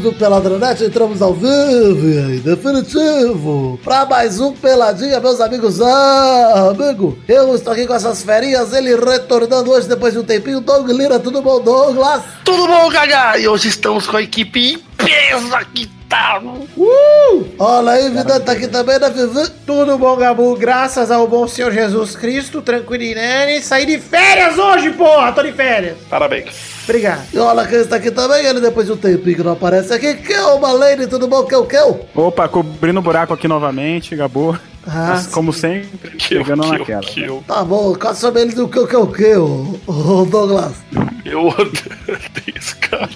amigos do Peladronete, entramos ao vivo e definitivo para mais um Peladinha, meus amigos. Ah, amigo, eu estou aqui com essas ferinhas, ele retornando hoje depois de um tempinho. Doug Lira, tudo bom, Douglas? Tudo bom, Gaga? E hoje estamos com a equipe em peso aqui tá. Uh! Olha aí, Vidante tá aqui também, né, Vivi? Tudo bom, Gabu? Graças ao bom Senhor Jesus Cristo, tranquilinene. Saí de férias hoje, porra! Tô de férias. Parabéns. Obrigado. E olha quem está aqui também, ele depois de um tempinho que não aparece aqui. Kel, Malene, tudo bom? Kel, Kel? Opa, cobrindo o buraco aqui novamente, Gabu. Ah, como sempre, chegando naquela. Kill. Tá bom, qual saber ele do que, que, que, que, o Douglas? Eu odeio esse cara.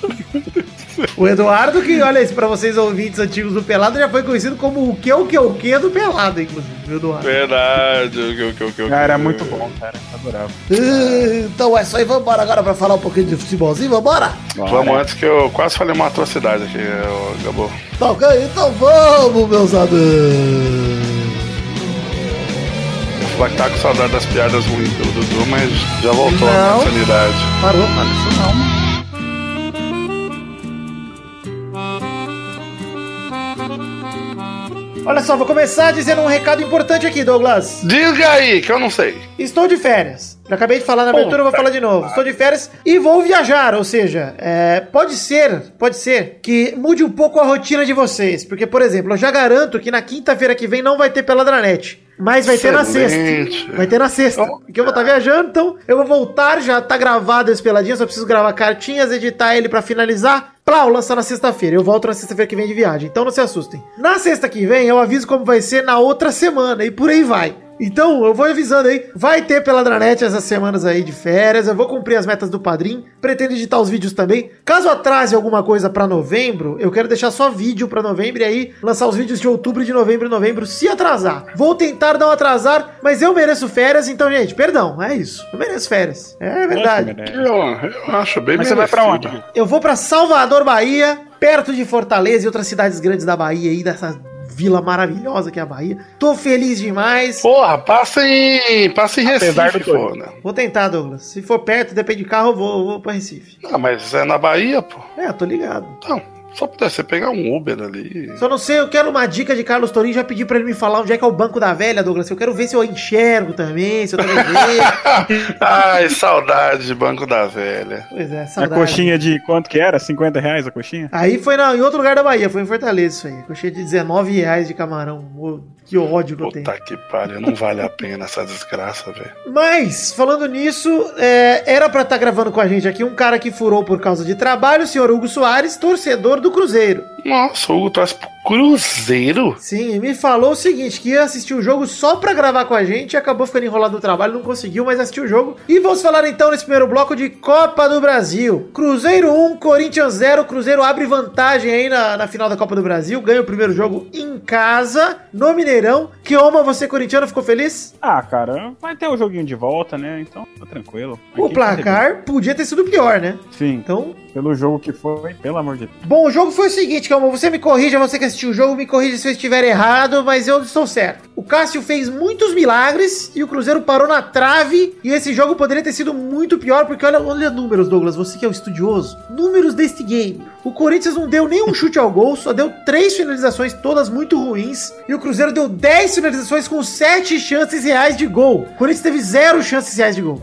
O Eduardo, que olha isso, pra vocês ouvintes antigos do Pelado, já foi conhecido como o que o que o que do Pelado, inclusive, o Eduardo. Verdade, o que o que o que Cara, era muito bom, cara, adorava. Então é isso aí, vamos embora agora pra falar um pouquinho de futebolzinho, vambora? Vamos antes que eu quase falei uma atrocidade aqui, Gabo. Tá ok, então vamos, meus amigos vai estar com saudade das piadas ruins do Dudu, mas já voltou não. a sanidade. Parou, fala isso não. Olha só, vou começar dizendo um recado importante aqui, Douglas. Diga aí, que eu não sei. Estou de férias. Já acabei de falar na abertura, vou falar de novo. Estou de férias e vou viajar, ou seja, é, pode ser, pode ser que mude um pouco a rotina de vocês. Porque, por exemplo, eu já garanto que na quinta-feira que vem não vai ter Peladranet. Mas vai Excelente. ter na sexta. Vai ter na sexta. Porque eu vou estar tá viajando, então eu vou voltar, já tá gravado esse peladinho, só preciso gravar cartinhas, editar ele para finalizar. Plau, lançar na sexta-feira. Eu volto na sexta-feira que vem de viagem, então não se assustem. Na sexta que vem eu aviso como vai ser na outra semana e por aí vai. Então, eu vou avisando aí. Vai ter Peladranet essas semanas aí de férias. Eu vou cumprir as metas do padrinho. Pretendo editar os vídeos também. Caso atrase alguma coisa para novembro, eu quero deixar só vídeo para novembro e aí lançar os vídeos de outubro, de novembro e novembro, se atrasar. Vou tentar não atrasar, mas eu mereço férias, então, gente, perdão, é isso. Eu mereço férias. É verdade. Eu, eu acho bem Mas você vai pra onde? Eu vou para Salvador, Bahia, perto de Fortaleza e outras cidades grandes da Bahia aí, dessa vila maravilhosa que é a Bahia. Tô feliz demais. Porra, passa em, passa em Recife, for, né? Vou tentar, Douglas. Se for perto, depende de carro, eu vou, eu vou pra Recife. Ah, mas é na Bahia, pô. É, tô ligado. Então. Só pudesse pegar um Uber ali. Só não sei, eu quero uma dica de Carlos Torinho. Já pedi pra ele me falar onde é que é o banco da velha, Douglas. Eu quero ver se eu enxergo também, se eu tô Ai, saudade de banco da velha. Pois é, saudade. A coxinha de quanto que era? 50 reais a coxinha? Aí foi na, em outro lugar da Bahia, foi em Fortaleza isso aí. Coxinha de 19 reais de camarão. Que ódio que eu tenho. Puta que pariu, não vale a pena essa desgraça, velho. Mas, falando nisso, é, era pra estar tá gravando com a gente aqui um cara que furou por causa de trabalho, o senhor Hugo Soares, torcedor do Cruzeiro. Nossa, o Hugo torce pro Cruzeiro? Sim, me falou o seguinte: que ia assistir o jogo só pra gravar com a gente, acabou ficando enrolado no trabalho, não conseguiu, mas assistiu o jogo. E vamos falar então nesse primeiro bloco de Copa do Brasil. Cruzeiro 1, Corinthians 0. Cruzeiro abre vantagem aí na, na final da Copa do Brasil, ganha o primeiro jogo em casa, no Mineirão. Que oma você, corintiano, ficou feliz? Ah, cara, vai ter o um joguinho de volta, né? Então tá tranquilo. O Aqui placar podia ter sido pior, né? Sim. Então. Pelo jogo que foi, pelo amor de Deus. Bom, o jogo foi o seguinte, Calma, você me corrija, você que assistiu o jogo, me corrija se eu estiver errado, mas eu estou certo. O Cássio fez muitos milagres e o Cruzeiro parou na trave. E esse jogo poderia ter sido muito pior, porque olha, olha números, Douglas, você que é o estudioso. Números deste game. O Corinthians não deu nenhum chute ao gol, só deu três finalizações, todas muito ruins. E o Cruzeiro deu 10 finalizações com sete chances reais de gol. O Corinthians teve zero chances reais de gol.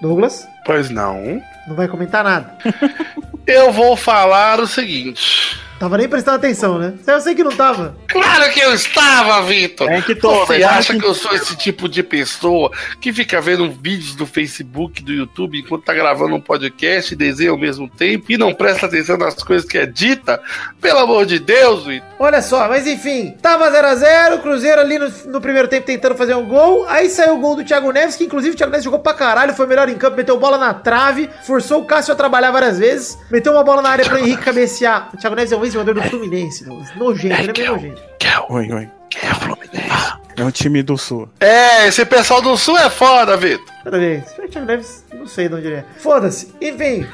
Douglas? Pois não. Não vai comentar nada. Eu vou falar o seguinte. Tava nem prestando atenção, né? Eu sei que não tava. Claro que eu estava, Vitor! É que tô, Você acha que eu sou esse tipo de pessoa que fica vendo vídeos do Facebook, do YouTube, enquanto tá gravando um podcast e desenha ao mesmo tempo e não presta atenção nas coisas que é dita? Pelo amor de Deus, Vitor! Olha só, mas enfim, tava 0x0, Cruzeiro ali no, no, primeiro tempo tentando fazer um gol, aí saiu o gol do Thiago Neves, que inclusive o Thiago Neves jogou pra caralho, foi melhor em campo, meteu bola na trave, forçou o Cássio a trabalhar várias vezes, meteu uma bola na área pro Henrique cabecear. O Thiago Neves é um ex-jogador do Fluminense, nojento, ele é meio nojento. Oi, é o Fluminense? É um time do Sul. É, esse pessoal do Sul é foda, Vitor. Parabéns. O Thiago Neves, não sei de onde ele é. Foda-se. Enfim.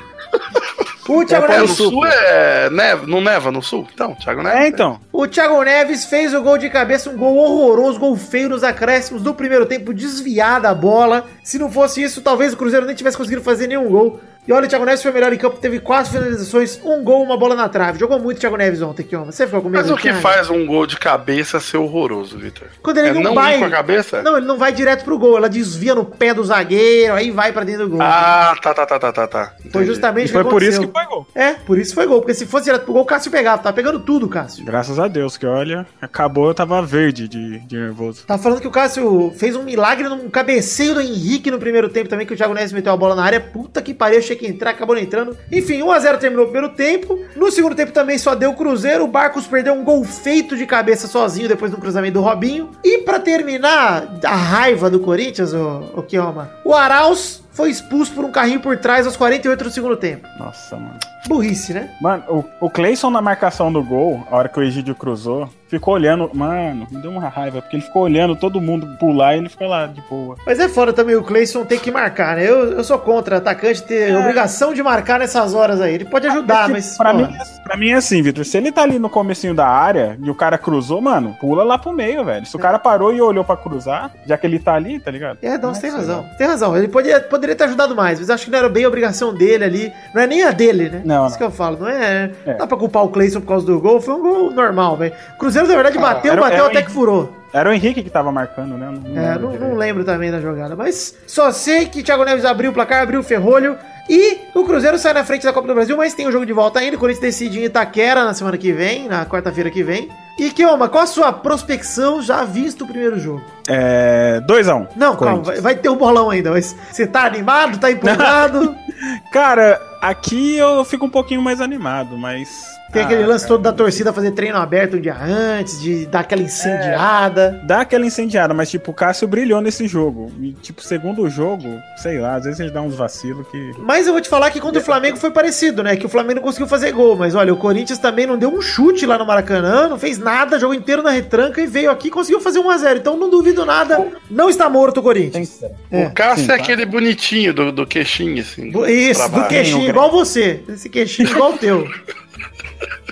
O Thiago é, Neves. No sul é. Neva, não neva no sul? Então, Thiago Neves. É, então. O Thiago Neves fez o gol de cabeça, um gol horroroso, gol feio nos acréscimos do primeiro tempo, desviada a bola. Se não fosse isso, talvez o Cruzeiro nem tivesse conseguido fazer nenhum gol. E olha, o Thiago Neves foi melhor em campo, teve quatro finalizações, um gol, uma bola na trave. Jogou muito o Thiago Neves ontem, que Você ficou com medo? Mas o que faz um gol de cabeça ser horroroso, Vitor? Quando ele é não, não vai com a cabeça? Não, ele não vai direto pro gol, ela desvia no pé do zagueiro, aí vai pra dentro do gol. Ah, tá, tá, tá, tá, tá, tá. Foi justamente e foi por isso que foi gol. É, por isso foi gol, porque se fosse direto pro gol, o Cássio pegava, tá pegando tudo, Cássio. Graças a Deus, que olha, acabou, eu tava verde de, de nervoso. Tá falando que o Cássio fez um milagre num cabeceio do Henrique no primeiro tempo também, que o Thiago Neves meteu a bola na área. Puta que pariu, achei que entrar, acabou não entrando. Enfim, 1x0 terminou o primeiro tempo. No segundo tempo também só deu o Cruzeiro. O Barcos perdeu um gol feito de cabeça sozinho depois do cruzamento do Robinho. E para terminar a raiva do Corinthians, o, o Kioma, o Arauz foi expulso por um carrinho por trás aos 48 do segundo tempo. Nossa, mano. Burrice, né? Mano, o, o Cleison na marcação do gol, a hora que o Egídio cruzou, ficou olhando. Mano, me deu uma raiva, porque ele ficou olhando todo mundo pular e ele ficou lá de boa. Mas é foda também o Cleison ter que marcar, né? Eu, eu sou contra atacante ter é. obrigação de marcar nessas horas aí. Ele pode ajudar, mas. Pra, mim, é, pra mim é assim, Vitor. Se ele tá ali no comecinho da área e o cara cruzou, mano, pula lá pro meio, velho. Se o cara parou e olhou pra cruzar, já que ele tá ali, tá ligado? É, não, você tem razão. Tem razão. Ele podia, poderia ter ajudado mais, mas acho que não era bem a obrigação dele ali. Não é nem a dele, né? Não. Isso não. que eu falo. Não é. é. Não dá pra culpar o Cleison por causa do gol. Foi um gol normal, velho. Cruzeiro, na verdade, ah, bateu era, bateu até que furou. Era o Henrique que tava marcando, né? Não, é, não, não, lembro também da jogada. Mas só sei que Thiago Neves abriu o placar, abriu o ferrolho. E o Cruzeiro sai na frente da Copa do Brasil, mas tem o jogo de volta ainda. O Corinthians decide em Itaquera na semana que vem, na quarta-feira que vem. E Kioma, qual a sua prospecção já visto o primeiro jogo? É. 2x1. Um, não, calma, vai, vai, ter o um bolão ainda, mas você tá animado, tá empolgado? Cara, aqui eu fico um pouquinho mais animado, mas tem ah, aquele lance cara, todo da torcida fazer treino aberto um dia antes, de dar aquela incendiada. É, dá aquela incendiada, mas tipo, o Cássio brilhou nesse jogo. E tipo, segundo jogo, sei lá, às vezes ele dá uns vacilos que. Mas eu vou te falar que contra o Flamengo foi parecido, né? Que o Flamengo conseguiu fazer gol. Mas olha, o Corinthians também não deu um chute lá no Maracanã, não fez nada, jogou inteiro na retranca e veio aqui e conseguiu fazer 1x0. Então não duvido nada, não está morto o Corinthians. É. O Cássio Sim, é tá. aquele bonitinho do, do queixinho, assim. Isso, do queixinho, igual você. Esse queixinho igual o teu.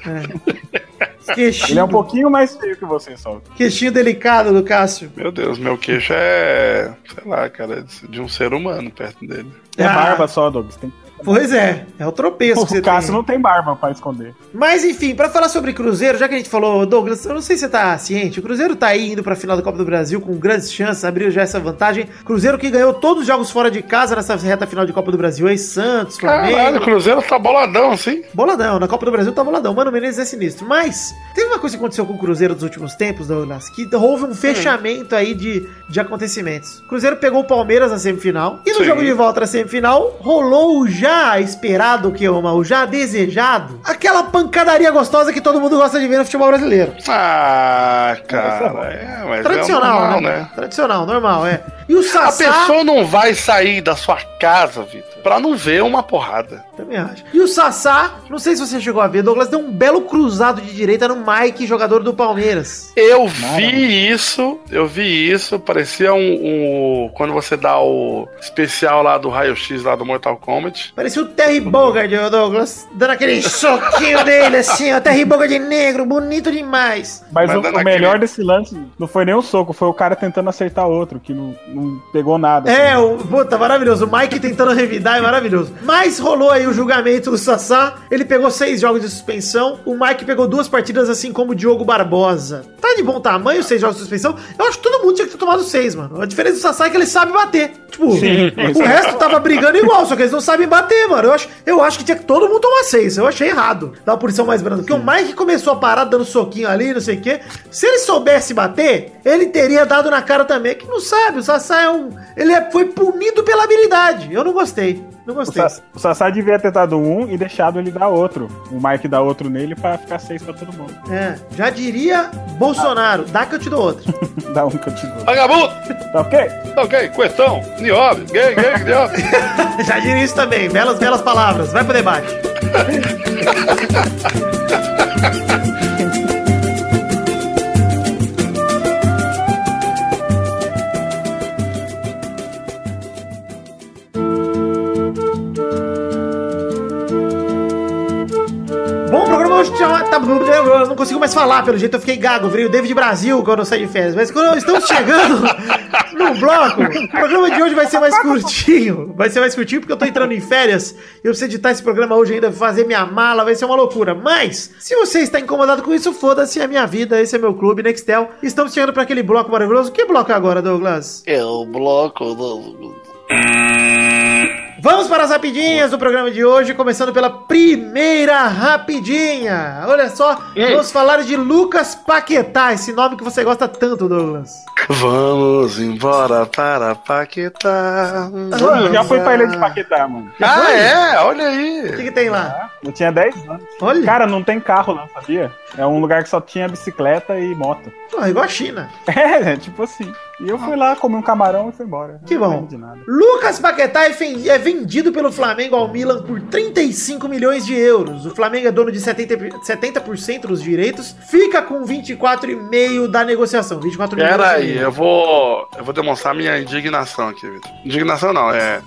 É. Queixinho. Ele é um pouquinho mais feio que você, só. Queixinho delicado do Cássio. Meu Deus, meu queixo é, sei lá, cara, de um ser humano perto dele. É ah. barba só, Douglas. Tem Pois é, é o tropeço o que você Cássio tem. não tem barba pra esconder. Mas enfim, para falar sobre Cruzeiro, já que a gente falou, Douglas, eu não sei se você tá ciente, o Cruzeiro tá aí indo pra final da Copa do Brasil com grandes chances, abriu já essa vantagem. Cruzeiro que ganhou todos os jogos fora de casa nessa reta final de Copa do Brasil, aí Santos, Flamengo. Caralho, o Cruzeiro tá boladão, assim. Boladão, na Copa do Brasil tá boladão. Mano, Menezes é sinistro. Mas, teve uma coisa que aconteceu com o Cruzeiro nos últimos tempos, Douglas, que houve um fechamento aí de, de acontecimentos. O Cruzeiro pegou o Palmeiras na semifinal, e no Sim. jogo de volta na semifinal, rolou já esperado esperado, que o já desejado, aquela pancadaria gostosa que todo mundo gosta de ver no futebol brasileiro. Ah, cara, é, mas Tradicional, é normal, né? né? Tradicional, normal, é. E o Sassá... A pessoa não vai sair da sua casa, Vitor, pra não ver uma porrada. Também acho. E o Sassá, não sei se você chegou a ver, Douglas deu um belo cruzado de direita no Mike, jogador do Palmeiras. Eu vi isso, eu vi isso, parecia um, um, Quando você dá o especial lá do raio-x lá do Mortal Kombat. Parecia o Terry Bogard, Douglas, dando aquele soquinho dele assim, ó, Terry Bogard negro, bonito demais. Mas, Mas o, o melhor desse lance não foi nem o soco, foi o cara tentando acertar outro, que não não pegou nada. É, assim. o, puta, maravilhoso. O Mike tentando revidar é maravilhoso. Mas rolou aí o julgamento do Sassá. Ele pegou seis jogos de suspensão. O Mike pegou duas partidas, assim como o Diogo Barbosa. Tá de bom tamanho, seis jogos de suspensão. Eu acho que todo mundo tinha que ter tomado seis, mano. A diferença do Sassá é que ele sabe bater. Tipo, Sim, o resto tava brigando igual, só que eles não sabem bater, mano. Eu acho, eu acho que tinha que todo mundo tomar seis. Eu achei errado. Dar uma punição mais branda. Porque o Mike começou a parar dando soquinho ali, não sei o quê. Se ele soubesse bater, ele teria dado na cara também. Que não sabe, o Sassá Sassá é um. Ele é, foi punido pela habilidade. Eu não gostei. Não gostei. O Sassá, devia ter dado um e deixado ele dar outro. O Mike dar outro nele pra ficar seis pra todo mundo. É. Já diria Bolsonaro, ah. dá que eu te dou outro. dá um que eu te dou. Vagabundo! Tá ok? Tá ok. Questão. Niobe. Gay, gay, niobe. Já diria isso também. Belas, belas palavras. Vai pro debate. eu não consigo mais falar, pelo jeito eu fiquei gago. Veio o David Brasil quando eu saí de férias. Mas quando estamos chegando no bloco, o programa de hoje vai ser mais curtinho. Vai ser mais curtinho porque eu tô entrando em férias. Eu preciso editar esse programa hoje ainda, fazer minha mala, vai ser uma loucura. Mas, se você está incomodado com isso, foda-se, é minha vida, esse é meu clube, Nextel. Estamos chegando para aquele bloco maravilhoso. Que bloco é agora, Douglas? É o bloco do... Vamos para as rapidinhas do programa de hoje, começando pela primeira rapidinha. Olha só, vamos falar de Lucas Paquetá, esse nome que você gosta tanto, Douglas. Vamos embora para Paquetá. Eu já fui pra ilha de Paquetá, mano. Ah, foi? é? Olha aí. O que, que tem lá? Eu tinha 10 anos. Olha, Cara, não tem carro lá, sabia? É um lugar que só tinha bicicleta e moto. pô, igual a China. É, é tipo assim. E eu fui lá, comi um camarão e fui embora. Que bom. lembro De nada. Lucas Paquetá é é vendido pelo Flamengo ao Milan por 35 milhões de euros. O Flamengo é dono de 70%, por- 70% dos direitos, fica com 24,5% da negociação. 24 milhões Pera de aí, euros. eu vou. Eu vou demonstrar minha indignação aqui, Vitor. Indignação não, é.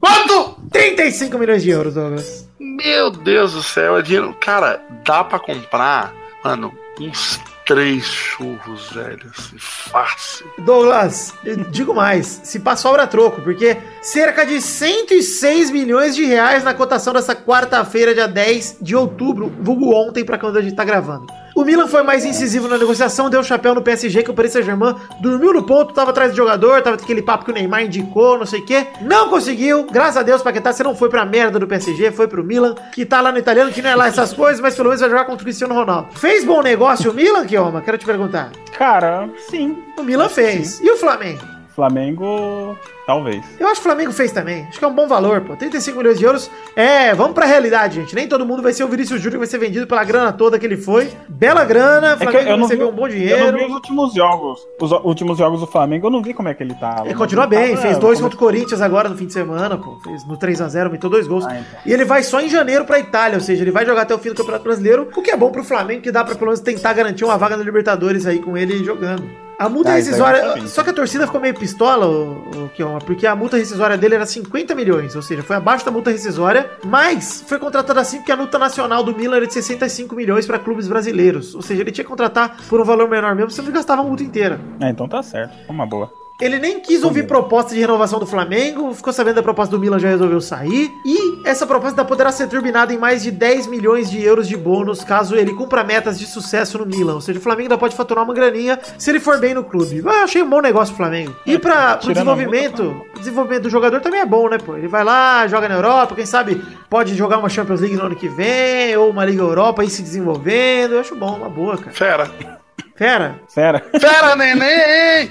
Quanto? 35 milhões de euros, Douglas. Meu Deus do céu, é dinheiro. Cara, dá pra comprar, mano, uns três churros, velho, assim, fácil. Douglas, digo mais, se passa sobra troco, porque cerca de 106 milhões de reais na cotação dessa quarta-feira, dia 10 de outubro, vulgo ontem, pra quando a gente tá gravando. O Milan foi mais incisivo na negociação, deu chapéu no PSG, que o Paris Saint-Germain dormiu no ponto, tava atrás do jogador, tava aquele papo que o Neymar indicou, não sei o quê. Não conseguiu, graças a Deus, Paquetá, você não foi pra merda do PSG, foi pro Milan, que tá lá no italiano, que não é lá essas coisas, mas pelo menos vai jogar contra o Cristiano Ronaldo. Fez bom negócio o Milan, Kioma? Quero te perguntar. Cara, sim. O Milan fez. E o Flamengo? Flamengo, talvez. Eu acho que o Flamengo fez também. Acho que é um bom valor, pô. 35 milhões de euros. É, vamos pra realidade, gente. Nem todo mundo vai ser o Vinícius Júnior que vai ser vendido pela grana toda que ele foi. Bela grana, É que Flamengo eu não, vi, recebeu um bom eu não dinheiro. vi os últimos jogos. Os o- últimos jogos do Flamengo, eu não vi como é que ele tava. Ele continua bem, Tava- fez dois é, contra o Corinthians agora no fim de semana, pô. Fez no 3x0, meteu dois gols. Ah, então. E ele vai só em janeiro pra Itália, ou seja, ele vai jogar até o fim do Campeonato Brasileiro, o que é bom pro Flamengo, que dá pra pelo menos tentar garantir uma vaga na Libertadores aí com ele jogando. A multa aí rescisória. sabia. Só que a torcida ficou meio pistola, o, o Kioma, porque a multa rescisória dele era 50 milhões, ou seja, foi abaixo da multa rescisória, mas foi contratado assim porque a multa nacional do Milan era de 65 milhões pra clubes brasileiros. Ou seja, ele tinha que contratar por um valor menor mesmo, senão ele gastava a multa inteira. É, então tá certo. Uma boa. Ele nem quis ouvir proposta de renovação do Flamengo, ficou sabendo da proposta do Milan, já resolveu sair. E essa proposta ainda poderá ser turbinada em mais de 10 milhões de euros de bônus caso ele cumpra metas de sucesso no Milan. Ou seja, o Flamengo ainda pode faturar uma graninha se ele for bem no clube. Eu achei um bom negócio pro Flamengo. E para o desenvolvimento, o desenvolvimento do jogador também é bom, né, pô? Ele vai lá, joga na Europa, quem sabe pode jogar uma Champions League no ano que vem, ou uma Liga Europa aí se desenvolvendo. Eu acho bom, uma boa, cara. Fera. Fera, Sério. Fera, neném!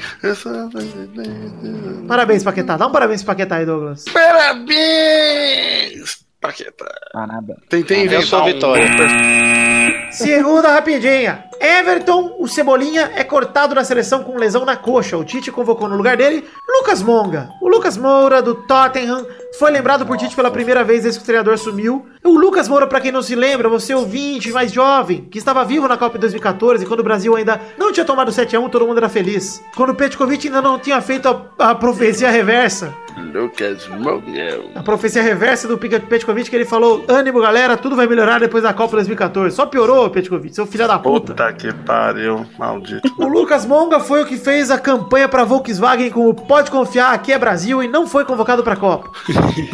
Parabéns, Paquetá. Dá um parabéns Paquetá aí, Douglas. Parabéns! Paqueta. Nada. Tentei inventar sou um- Vitória. Segunda rapidinha. Everton, o Cebolinha, é cortado da seleção com lesão na coxa. O Tite convocou no lugar dele Lucas Monga. O Lucas Moura, do Tottenham, foi lembrado por Tite pela primeira vez desde que o treinador sumiu. O Lucas Moura, pra quem não se lembra, você ouvinte mais jovem, que estava vivo na Copa de 2014, quando o Brasil ainda não tinha tomado 7x1, todo mundo era feliz. Quando o Petkovic ainda não tinha feito a, a profecia reversa. Lucas Mogel. A profecia reversa do Petkovic, que ele falou: ânimo, galera, tudo vai melhorar depois da Copa 2014. Só piorou, Petkovic, seu filho da puta. Puta que pariu, maldito. O Lucas Monga foi o que fez a campanha pra Volkswagen com o Pode Confiar, aqui é Brasil e não foi convocado pra Copa.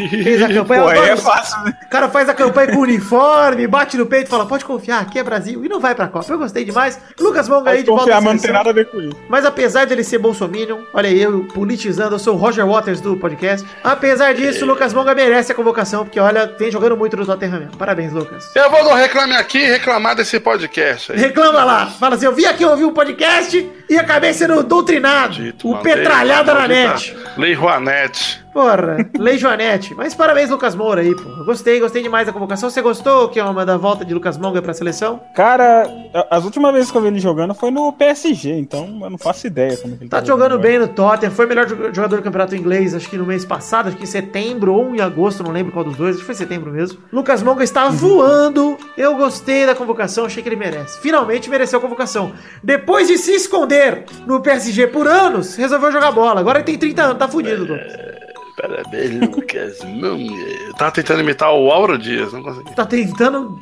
Fez a campanha. Pô, é fácil, né? O cara faz a campanha com uniforme, bate no peito e fala: Pode confiar, aqui é Brasil e não vai pra Copa. Eu gostei demais. Lucas Monga aí Pode de volta confiar, não tem nada a ver com isso. Mas apesar dele ser bolsominion, olha aí, eu politizando, eu sou o Roger Waters do podcast. Apesar disso, o Lucas Monga merece a convocação, porque olha, vem jogando muito no Tottenham. Parabéns, Lucas. Eu vou no Reclame Aqui e reclamar desse podcast aí. Reclama lá, fala assim: eu vim aqui ouvir um podcast e acabei sendo doutrinado. Dito, o mano. petralhada na Lei- net. Lei Rouanete. Porra, Lei Joanete. Mas parabéns, Lucas Moura aí, pô. Gostei, gostei demais da convocação. Você gostou, que é uma da volta de Lucas Monga pra seleção? Cara, as últimas vezes que eu vi ele jogando foi no PSG, então eu não faço ideia como que ele Tá jogando bem no Tottenham, foi o melhor jo- jogador do campeonato inglês, acho que no mês passado, acho que em setembro ou em agosto, não lembro qual dos dois, acho que foi setembro mesmo. Lucas Monga está voando, eu gostei da convocação, achei que ele merece. Finalmente mereceu a convocação. Depois de se esconder no PSG por anos, resolveu jogar bola. Agora ele tem 30 anos, tá fudido, Douglas. Lucas, não. Eu tava tentando imitar o Auro Dias, não consegui. Tá tentando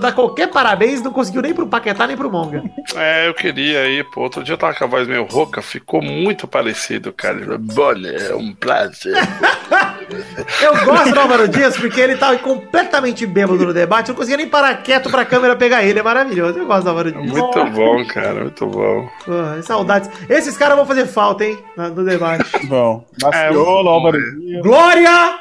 dar qualquer parabéns, não conseguiu nem pro Paquetá nem pro Monga. É, eu queria aí, pô. Outro dia eu tava com a voz meio rouca, ficou muito parecido, cara. Bonner, é um prazer. eu gosto do Álvaro Dias porque ele tava completamente bêbado no debate, não conseguia nem parar quieto pra câmera pegar ele. É maravilhoso. Eu gosto do Álvaro Dias. Muito bom, cara, muito bom. Pô, saudades. Esses caras vão fazer falta, hein? No debate. Bom. Baciolo, é, Álvaro Glória!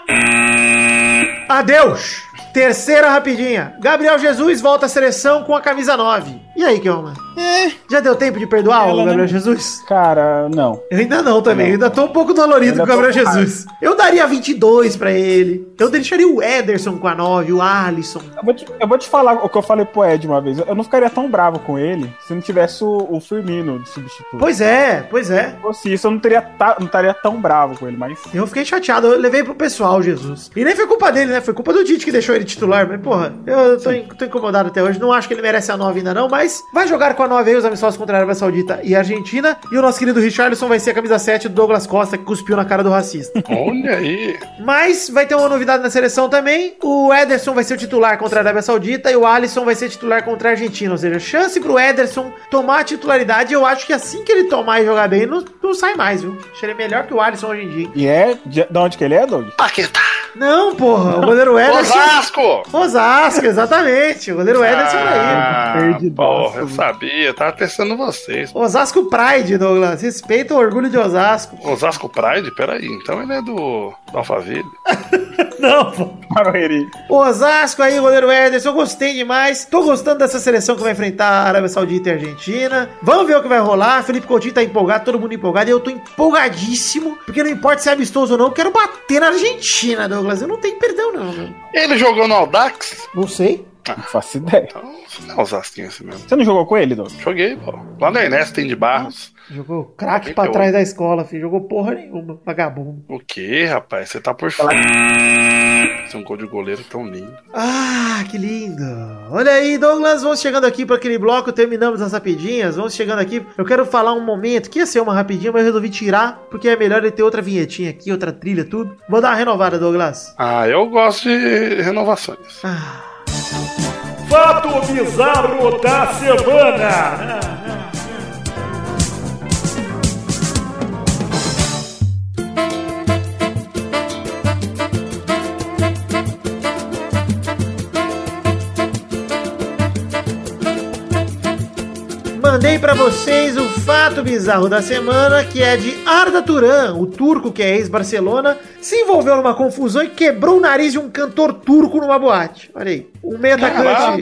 Adeus! Terceira rapidinha. Gabriel Jesus volta à seleção com a camisa 9. E aí, Kelma? É. Já deu tempo de perdoar Ela o Gabriel não... Jesus? Cara, não. Eu ainda não também. Eu ainda tô um pouco dolorido com o Gabriel Jesus. Eu daria 22 pra ele. Eu deixaria o Ederson com a 9, o Alisson. Eu vou, te, eu vou te falar o que eu falei pro Ed uma vez. Eu não ficaria tão bravo com ele se não tivesse o, o Firmino de substituto. Pois é, pois é. Se fosse isso, eu não, teria, não estaria tão bravo com ele, mas... Eu fiquei chateado. Eu levei pro pessoal, Jesus. E nem foi culpa dele, né? Foi culpa do Tite que deixou ele titular. Mas, porra, eu tô, tô incomodado até hoje. Não acho que ele merece a 9 ainda não, mas vai jogar com a 9 aí os amistosos contra a Arábia Saudita e a Argentina. E o nosso querido Richarlison vai ser a camisa 7 do Douglas Costa, que cuspiu na cara do racista. Olha aí. Mas vai ter uma novidade na seleção também. O Ederson vai ser o titular contra a Arábia Saudita e o Alisson vai ser titular contra a Argentina. Ou seja, chance pro Ederson tomar a titularidade. Eu acho que assim que ele tomar e jogar bem, não, não sai mais, viu? Acho ele melhor que o Alisson hoje em dia. E é. De, de onde que ele é, Doug? Paquetá. Não, porra, o goleiro Ederson. Osasco! Osasco, exatamente. O goleiro Ederson ah, aí. Perdido. Porra, eu sabia, tava testando vocês. Osasco Pride, Douglas. Respeita o orgulho de Osasco. Osasco Pride? Peraí, então ele é do, do Alphaville. Não, pô. Barueri. Osasco aí, goleiro Ederson. Eu gostei demais. Tô gostando dessa seleção que vai enfrentar a Arábia Saudita e a Argentina. Vamos ver o que vai rolar. Felipe Coutinho tá empolgado, todo mundo empolgado. E eu tô empolgadíssimo, porque não importa se é amistoso ou não, eu quero bater na Argentina, Douglas. Eu não tenho perdão, não. Meu. Ele jogou no Audax? Não sei. Ah, não faço ideia. Então, não é mesmo. Você não jogou com ele, Douglas? Joguei, pô. Lá na Enes tem de Barros. Jogou craque pra trás da escola, filho. Jogou porra nenhuma, vagabundo. O que, rapaz? Você tá por fora. Um gol de goleiro tão lindo. Ah, que lindo. Olha aí, Douglas, vamos chegando aqui para aquele bloco, terminamos as rapidinhas, vamos chegando aqui. Eu quero falar um momento, que ia ser uma rapidinha, mas eu resolvi tirar, porque é melhor ele ter outra vinhetinha aqui, outra trilha, tudo. Vou dar uma renovada, Douglas. Ah, eu gosto de renovações. Ah. Fato bizarro da semana. Mandei para vocês o fato bizarro da semana, que é de Arda Turan, o turco que é ex-Barcelona, se envolveu numa confusão e quebrou o nariz de um cantor turco numa boate. Olha aí. Um meio atacante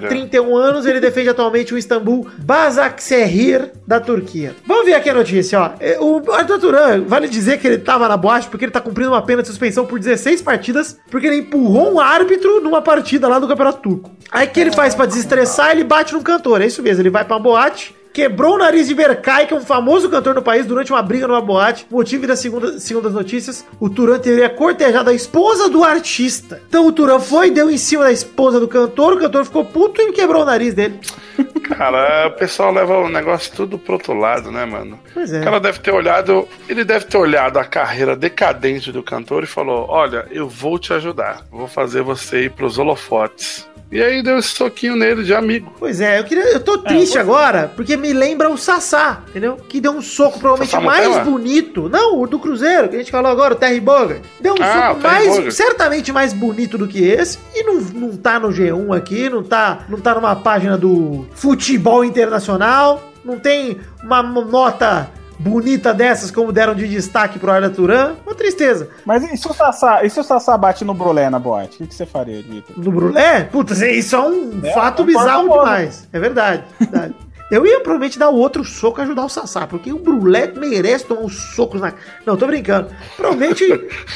de 31 anos, ele defende atualmente o Istambul Basaksehir da Turquia. Vamos ver aqui a notícia, ó. É, o Arda Turan, vale dizer que ele tava na boate porque ele tá cumprindo uma pena de suspensão por 16 partidas, porque ele empurrou um árbitro numa partida lá do Campeonato Turco. Aí o que ele faz para desestressar? Ele bate no cantor, é isso mesmo. Ele vai pra boate, quebrou o nariz de Berkay, que é um famoso cantor no país, durante uma briga numa boate. Motivo da segunda, segundo as notícias, o Turan teria cortejado a esposa do artista. Então o Turan foi, deu em cima da esposa do cantor, o cantor ficou puto e quebrou o nariz dele. Cara, o pessoal leva o negócio tudo pro outro lado, né, mano? Pois é. O cara deve ter olhado, ele deve ter olhado a carreira decadente do cantor e falou: Olha, eu vou te ajudar, vou fazer você ir pros holofotes. E aí deu esse soquinho nele de amigo. Pois é, eu queria. Eu tô triste é, agora, porque me lembra o Sassá, entendeu? Que deu um soco provavelmente Sassá mais bonito. Não, o do Cruzeiro, que a gente falou agora, o Terry Bogard. Deu um ah, soco mais. Bogart. Certamente mais bonito do que esse. E não, não tá no G1 aqui, não tá, não tá numa página do futebol internacional. Não tem uma nota bonita dessas, como deram de destaque pro Arda Turan, uma tristeza. Mas e se o Sassá, e se o Sassá bate no Brulé na boate? O que, que você faria, Vitor? No Brulé? Puta, isso é um é, fato bizarro demais. É verdade, verdade. Eu ia provavelmente dar o outro soco e ajudar o Sassá, porque o Brulé merece tomar uns socos na. Não, tô brincando. Provavelmente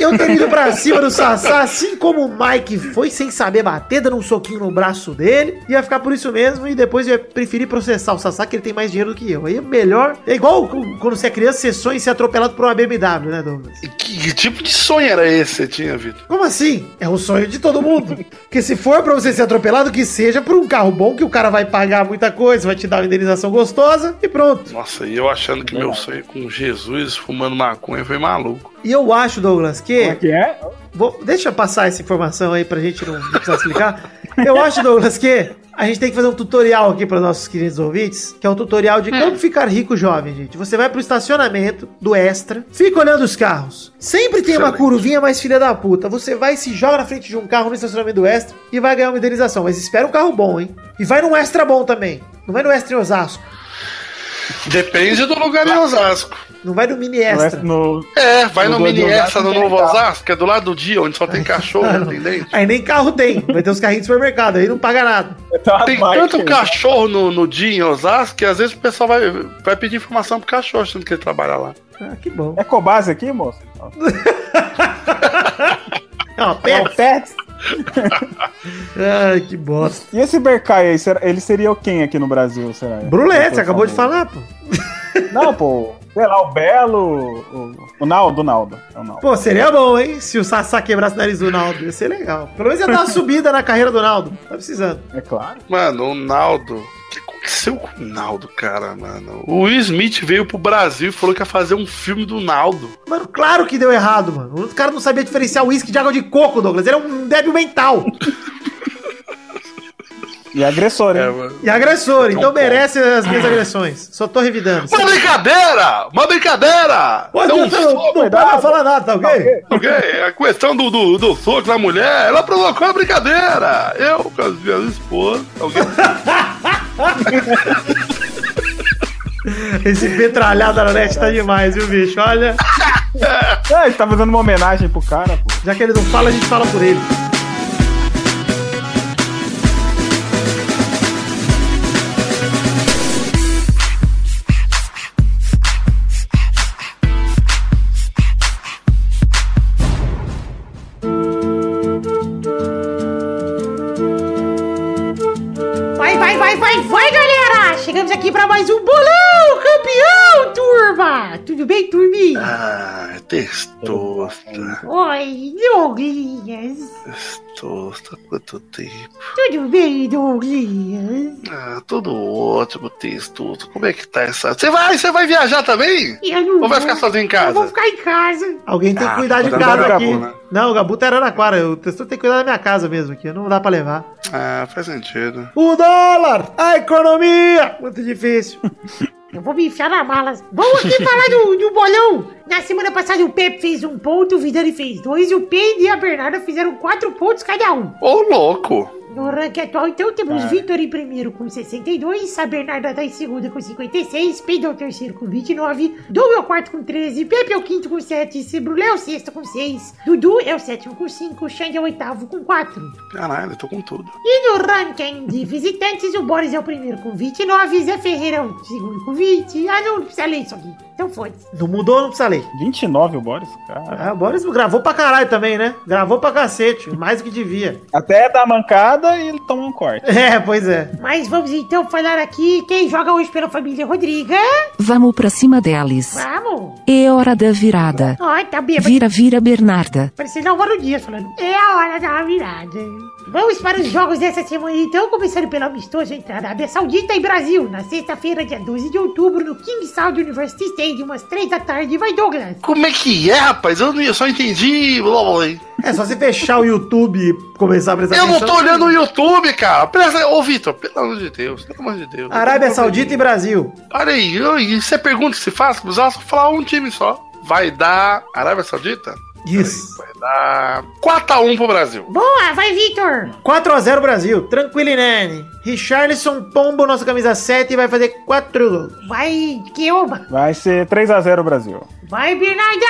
eu teria ido pra cima do Sassá, assim como o Mike foi, sem saber bater, dando um soquinho no braço dele. Ia ficar por isso mesmo e depois ia preferir processar o Sassá, que ele tem mais dinheiro do que eu. Aí é melhor. É igual quando você é criança, você sonha em ser atropelado por uma BMW, né, Douglas? Que, que tipo de sonho era esse que você tinha, Vitor? Como assim? É o sonho de todo mundo. Porque se for pra você ser atropelado, que seja por um carro bom, que o cara vai pagar muita coisa, vai te dar uma indenização harmonização gostosa e pronto. Nossa, e eu achando que meu sonho com Jesus fumando maconha foi maluco. E eu acho, Douglas, que. Como é que é? Vou, deixa eu passar essa informação aí pra gente não, não precisar explicar. Eu acho, Douglas, que a gente tem que fazer um tutorial aqui para nossos queridos ouvintes, que é um tutorial de como ficar rico jovem, gente. Você vai pro estacionamento do Extra, fica olhando os carros. Sempre tem uma curvinha mais filha da puta. Você vai e se joga na frente de um carro no estacionamento do Extra e vai ganhar uma indenização. Mas espera um carro bom, hein? E vai num Extra bom também. Não vai no Extra em Osasco. Depende do lugar em Osasco. Não vai no Mini No, Extra. no, É, vai No no mini extra no tem Novo. Osasco, que é do lado do dia, onde só tem cachorro, entendente? Aí nem carro tem. Vai ter os carrinhos de supermercado. Aí não paga nada. Tem tanto cachorro no, no dia em Osasco que às vezes o pessoal vai, vai pedir informação pro cachorro, achando que ele trabalha lá. Ah, que bom. É Cobase aqui, moço? É uma É pé. o Pet. Ai, que bosta. E esse Berkay aí, ele seria o quem aqui no Brasil, será? Brulé, você acabou de falar, pô. Não, pô. Sei lá, o Belo. O, o Naldo, o Naldo. É o Naldo. Pô, seria bom, hein? Se o Sassá quebrasse o nariz do Naldo. Ia ser legal. Pelo menos ia dar uma subida na carreira do Naldo. Tá precisando. É claro. Mano, o Naldo. O que aconteceu com o Naldo, cara, mano? O Will Smith veio pro Brasil e falou que ia fazer um filme do Naldo. Mano, claro que deu errado, mano. O cara não sabia diferenciar uísque de água de coco, Douglas. Ele é um débil mental. E agressor, É, hein? mano. E agressor, então Não pode. merece as minhas agressões. Só tô revidando. Uma brincadeira! Uma brincadeira! Pô, É você não, não pode mais falar nada, tá ok? ok? A questão do, do, do soco na mulher, ela provocou a brincadeira. Eu, com as minhas esposas, alguém Esse petralhado na net tá demais, viu, bicho? Olha, É, ele tá fazendo uma homenagem pro cara, pô. já que ele não fala, a gente fala por ele. Quanto tempo. Tudo bem, Douglas? Ah, tudo ótimo, testosta. Como é que tá essa. Você vai, você vai viajar também? Eu não Ou vai vou- ficar sozinho em Eu vou casa? ficar em casa. Alguém tem que Ah, cuidar de tá casa dando aqui. Gabu, né? Não, o Gabu tá Araraquara. O testor tem que cuidar da minha casa mesmo aqui. Não dá pra levar. Ah, faz sentido. O dólar! A economia! Muito difícil. Eu vou me enfiar na mala. Vamos aqui falar do, do bolão. Na semana passada o Pepe fez um ponto, o Vidani fez dois, e o Pedro e a Bernarda fizeram quatro pontos cada um. Ô, louco! No ranking atual, então, temos Ah. Vitor em primeiro com 62, a Bernarda tá em segundo com 56, Pedro é o terceiro com 29, Doug é o quarto com 13, Pepe é o quinto com 7, Cebrulé é o sexto com 6, Dudu é o sétimo com 5, Xande é o oitavo com 4. Caralho, eu tô com tudo. E no ranking de visitantes, o Boris é o primeiro com 29, Zé Ferreira é o segundo com 20. Ah, não, não precisa ler isso aqui. Então foda-se. Não mudou, não precisa ler. 29 o Boris, cara. Ah, o Boris gravou pra caralho também, né? Gravou pra cacete. Mais do que devia. Até dá mancada e ele toma um corte. É, pois é. Mas vamos então falar aqui quem joga hoje pela família Rodriga. Vamos pra cima deles. Vamos. É hora da virada. Ai, tá bem. Vira, vira, Bernarda. Parecendo Álvaro Dias falando. É a hora da virada. Vamos para os jogos dessa semana então, começando pelo amistoso entre Arábia Saudita e Brasil, na sexta-feira, dia 12 de outubro, no King Saud University Stadium, às 3 da tarde. Vai, Douglas! Como é que é, rapaz? Eu, não- eu só entendi. blá, blá, blá. É só você fechar o YouTube e começar a prestar Eu não tô olhando o YouTube, cara. Presta... Ô, Vitor, pelo amor de Deus, pelo amor de Deus. Arábia Saudita e Brasil. Olha aí, eu- e você pergunta que se faz, precisava só falar um time só. Vai dar Arábia Saudita? Isso. Vai dar 4x1 pro Brasil. Boa, vai, Victor! 4x0 Brasil. Tranquilo, Nene. Richarlison Pombo, nossa camisa 7, vai fazer 4 gols. Vai, Keoba! Vai ser 3x0 Brasil. Vai, Bernarda!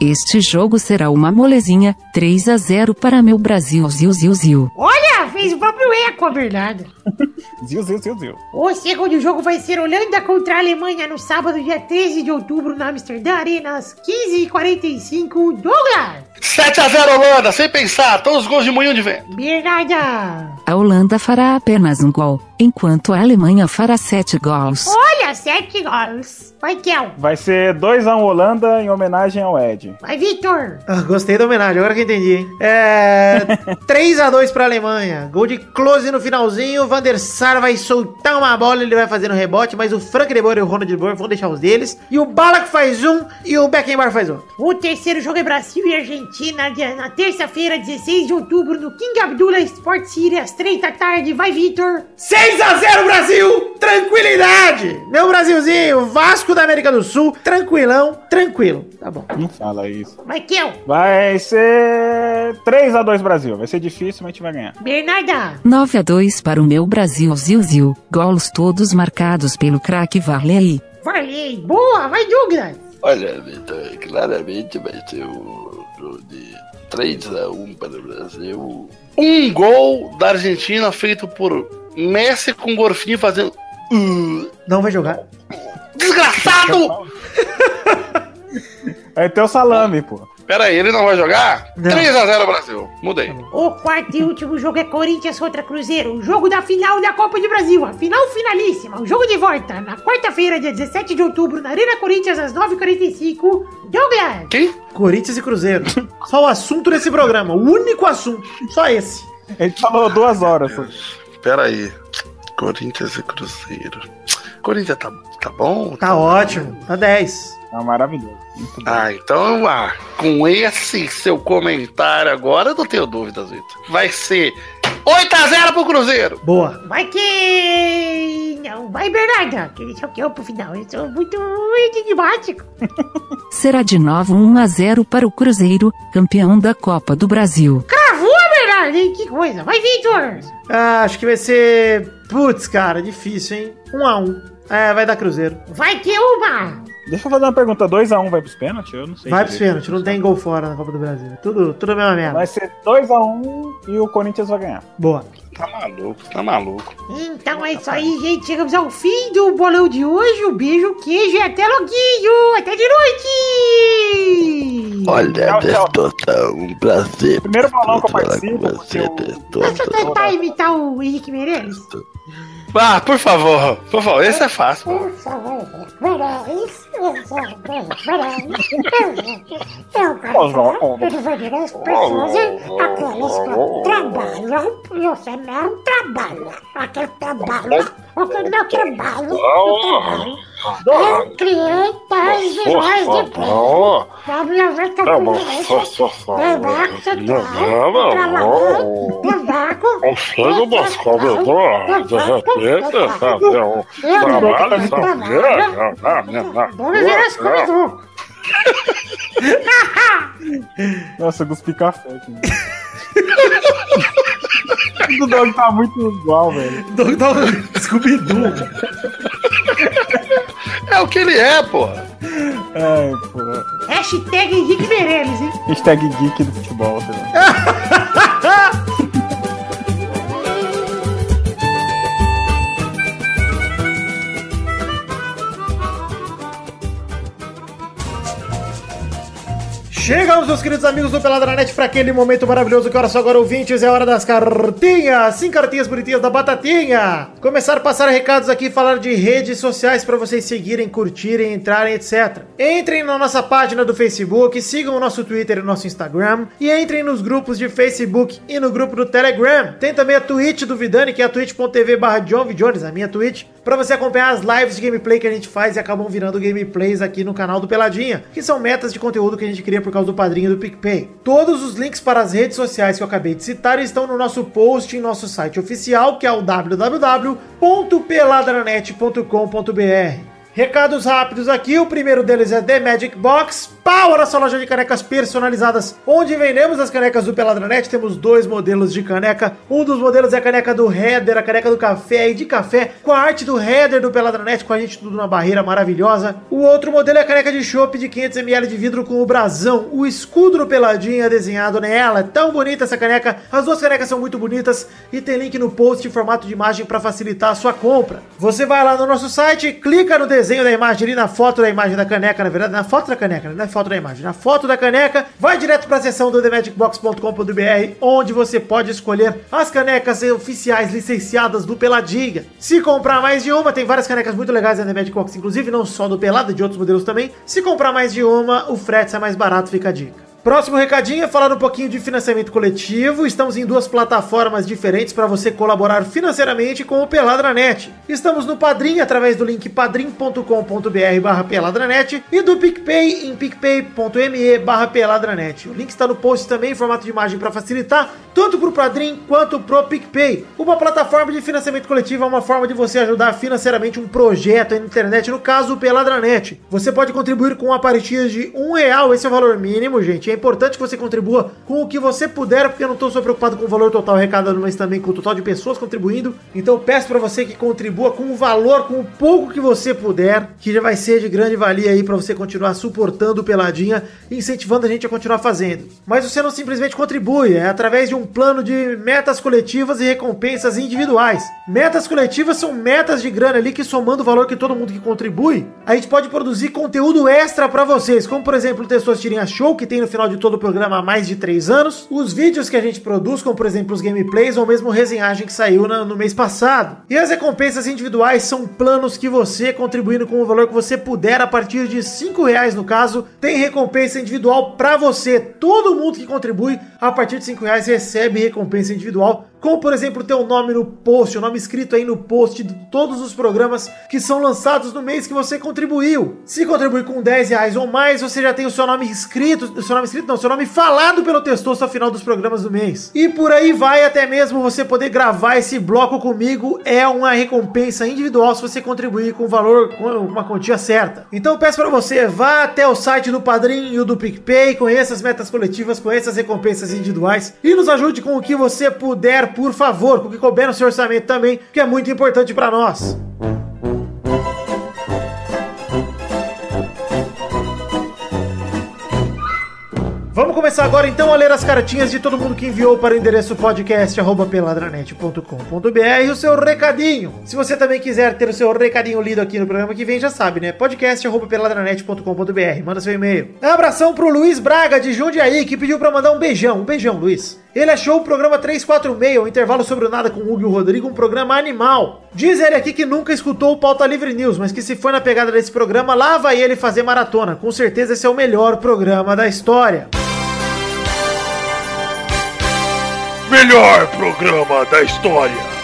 Este jogo será uma molezinha. 3 a 0 para meu Brasil. Ziu, ziu, ziu. Olha, fez o próprio eco, a Bernarda. Ziu, ziu, ziu, ziu. O segundo jogo vai ser Holanda contra a Alemanha no sábado, dia 13 de outubro, na Amsterdã Arena, às 15h45. Douglas! 7x0 Holanda, sem pensar, todos os gols de moinho de vento. Bernarda! A Holanda fará apenas um gol, enquanto a Alemanha fará sete gols. Olha, sete gols. Vai, Kel. Vai ser 2x1 Holanda em homenagem ao Ed. Vai, Vitor. Ah, gostei da homenagem, agora que entendi, hein? É. 3x2 pra Alemanha. Gol de close no finalzinho. O Van der Sar vai soltar uma bola, ele vai fazer no rebote, mas o Frank de Boer e o Ronald de Boer vão deixar os deles. E o Balak faz um e o Beckenbauer faz outro. O terceiro jogo é Brasil e Argentina, na terça-feira, 16 de outubro, no King Abdullah Sport City, às 3 da tarde. Vai, Vitor. 6x0 Brasil! Tranquilidade! Meu Brasilzinho, Vasco da América do Sul, tranquilão, tranquilo. Tá bom. Não fala isso. Vai, Kel. Vai ser 3x2 Brasil. Vai ser difícil, mas a gente vai ganhar. Bernarda. 9 a 2 para o meu Brasil Zil Zil. Golos todos marcados pelo craque Varley. Varley. Boa. Vai, Douglas. Olha, Vitor, claramente vai ser o jogo de 3x1 para o Brasil. Um gol da Argentina feito por Messi com Gorfinho fazendo. "Uh". Não vai jogar. Desgraçado! Ter o salame, pô. Pera aí, ele não vai jogar? Não. 3x0 Brasil. Mudei. O quarto e último jogo é Corinthians contra Cruzeiro. O jogo da final da Copa do Brasil. A final finalíssima. O jogo de volta. Na quarta-feira, dia 17 de outubro, na Arena Corinthians, às 9h45. Douglas. Quem? Corinthians e Cruzeiro. Só o assunto desse programa. O único assunto. Só esse. A gente falou duas horas. pô. Pera aí. Corinthians e Cruzeiro. Corinthians tá, tá bom? Tá ótimo. Tá 10. É maravilhoso. Muito bom. Ah, então, ah, com esse seu comentário agora, eu não tenho dúvidas, Vitor. Vai ser 8x0 pro Cruzeiro. Boa. Vai que... Não, vai Bernarda. Que deixa o que eu pro final. Eu sou muito enigmático. Será de novo 1 a 0 para o Cruzeiro, campeão da Copa do Brasil. Cravou, Bernarda. hein? Que coisa. Vai, Vitor. Ah, acho que vai ser. Putz, cara, difícil, hein? 1 um a 1 um. É, vai dar Cruzeiro. Vai que uma. Deixa eu fazer uma pergunta. 2x1 vai pros pênaltis? Eu não sei. Vai pros pênaltis, não tem gol fora na Copa do Brasil. Tudo, tudo a mesma merda. Vai ser 2x1 e o Corinthians vai ganhar. Boa. Tá maluco, tá maluco. Então é isso aí, gente. Chegamos ao fim do bolão de hoje. Um beijo, queijo e até loguinho. Até de noite. Olha, tchau. Destota, um prazer. Primeiro bolão que eu participo, você, eu- Deixa eu tentar imitar o Henrique Meirelles. Ah, por favor, por favor, esse é fácil. Por favor, Meirelles. Eu quero dividir as pessoas em aquelas que trabalham e você não trabalha. Aquele trabalho, aquele não trabalho, o trabalho. Tais vilões de que eu fiz isso, Demarco Central, trabalhou, Demarco, Chega umas cobertoras, de repente, sabe, um trabalho, sabe, Vamos ver as coisas. Nossa, eu cuspi café aqui. o dog tá muito igual, velho. Scooby-Doo. É o que ele é, porra. Ai, pô. Hashtag Henrique Meirelles, hein? Hashtag geek do futebol, tá Chegamos, meus queridos amigos do Peladranet, para aquele momento maravilhoso que hora só agora, ouvintes, é hora das cartinhas. Sim, cartinhas bonitinhas da Batatinha. Começar a passar recados aqui, falar de redes sociais para vocês seguirem, curtirem, entrarem, etc. Entrem na nossa página do Facebook, sigam o nosso Twitter e o nosso Instagram e entrem nos grupos de Facebook e no grupo do Telegram. Tem também a Twitch do Vidani, que é a twitch.tv barra John. Jones, a minha Twitch, para você acompanhar as lives de gameplay que a gente faz e acabam virando gameplays aqui no canal do Peladinha, que são metas de conteúdo que a gente cria por causa do padrinho do PicPay. Todos os links para as redes sociais que eu acabei de citar estão no nosso post em nosso site oficial, que é o www.peladranet.com.br. Recados rápidos aqui, o primeiro deles é The Magic Box, pau a nossa loja de canecas personalizadas, onde vendemos as canecas do Peladranet, temos dois modelos de caneca, um dos modelos é a caneca do Header, a caneca do café e de café, com a arte do Header do Peladranet, com a gente tudo na barreira maravilhosa, o outro modelo é a caneca de chopp de 500ml de vidro com o brasão, o escudo do Peladinha desenhado nela, é tão bonita essa caneca, as duas canecas são muito bonitas e tem link no post em formato de imagem para facilitar a sua compra. Você vai lá no nosso site, clica no desenho da imagem ali, na foto da imagem da caneca, na verdade, na foto da caneca, né? Foto da imagem. Na foto da caneca, vai direto para a seção do themagicbox.com.br, onde você pode escolher as canecas oficiais licenciadas do Peladinha. Se comprar mais de uma, tem várias canecas muito legais na The Magic Box, inclusive não só do Pelada, de outros modelos também. Se comprar mais de uma, o frete sai mais barato, fica a dica. Próximo recadinho é falar um pouquinho de financiamento coletivo. Estamos em duas plataformas diferentes para você colaborar financeiramente com o Peladranet. Estamos no Padrim através do link padrim.com.br peladranet e do PicPay em picpay.me peladranet. O link está no post também em formato de imagem para facilitar, tanto para o Padrim quanto para o PicPay. Uma plataforma de financiamento coletivo é uma forma de você ajudar financeiramente um projeto na internet, no caso o Peladranet. Você pode contribuir com a partir de um real, esse é o valor mínimo, gente importante que você contribua com o que você puder, porque eu não estou só preocupado com o valor total arrecadado, mas também com o total de pessoas contribuindo. Então peço para você que contribua com o valor, com o pouco que você puder, que já vai ser de grande valia aí para você continuar suportando o Peladinha e incentivando a gente a continuar fazendo. Mas você não simplesmente contribui, é através de um plano de metas coletivas e recompensas individuais. Metas coletivas são metas de grana ali que somando o valor que todo mundo que contribui, a gente pode produzir conteúdo extra para vocês, como por exemplo o Testosterinha Show que tem no final de todo o programa há mais de 3 anos, os vídeos que a gente produz, como por exemplo os gameplays ou mesmo resenhagem que saiu na, no mês passado. E as recompensas individuais são planos que você, contribuindo com o valor que você puder, a partir de 5 reais no caso, tem recompensa individual para você. Todo mundo que contribui a partir de 5 reais recebe recompensa individual como por exemplo ter o nome no post, o nome escrito aí no post de todos os programas que são lançados no mês que você contribuiu. Se contribuir com 10 reais ou mais, você já tem o seu nome escrito, o seu nome escrito não, seu nome falado pelo Testoso ao final dos programas do mês. E por aí vai até mesmo você poder gravar esse bloco comigo, é uma recompensa individual se você contribuir com valor, com uma quantia certa. Então peço para você, vá até o site do Padrim e o do PicPay, conheça as metas coletivas, conheça as recompensas individuais e nos ajude com o que você puder por favor, com o que couber no seu orçamento também, que é muito importante para nós. Vamos começar agora então a ler as cartinhas de todo mundo que enviou para o endereço podcast@peladranet.com.br o seu recadinho. Se você também quiser ter o seu recadinho lido aqui no programa que vem, já sabe, né? podcast@peladranet.com.br. Manda seu e-mail. Abração pro Luiz Braga de Jundiaí que pediu para mandar um beijão. Um beijão, Luiz. Ele achou o programa 346, o intervalo sobre o nada com o Hugo e o Rodrigo, um programa animal. Diz ele aqui que nunca escutou o Pauta Livre News, mas que se for na pegada desse programa, lá vai ele fazer maratona. Com certeza esse é o melhor programa da história. Melhor programa da história.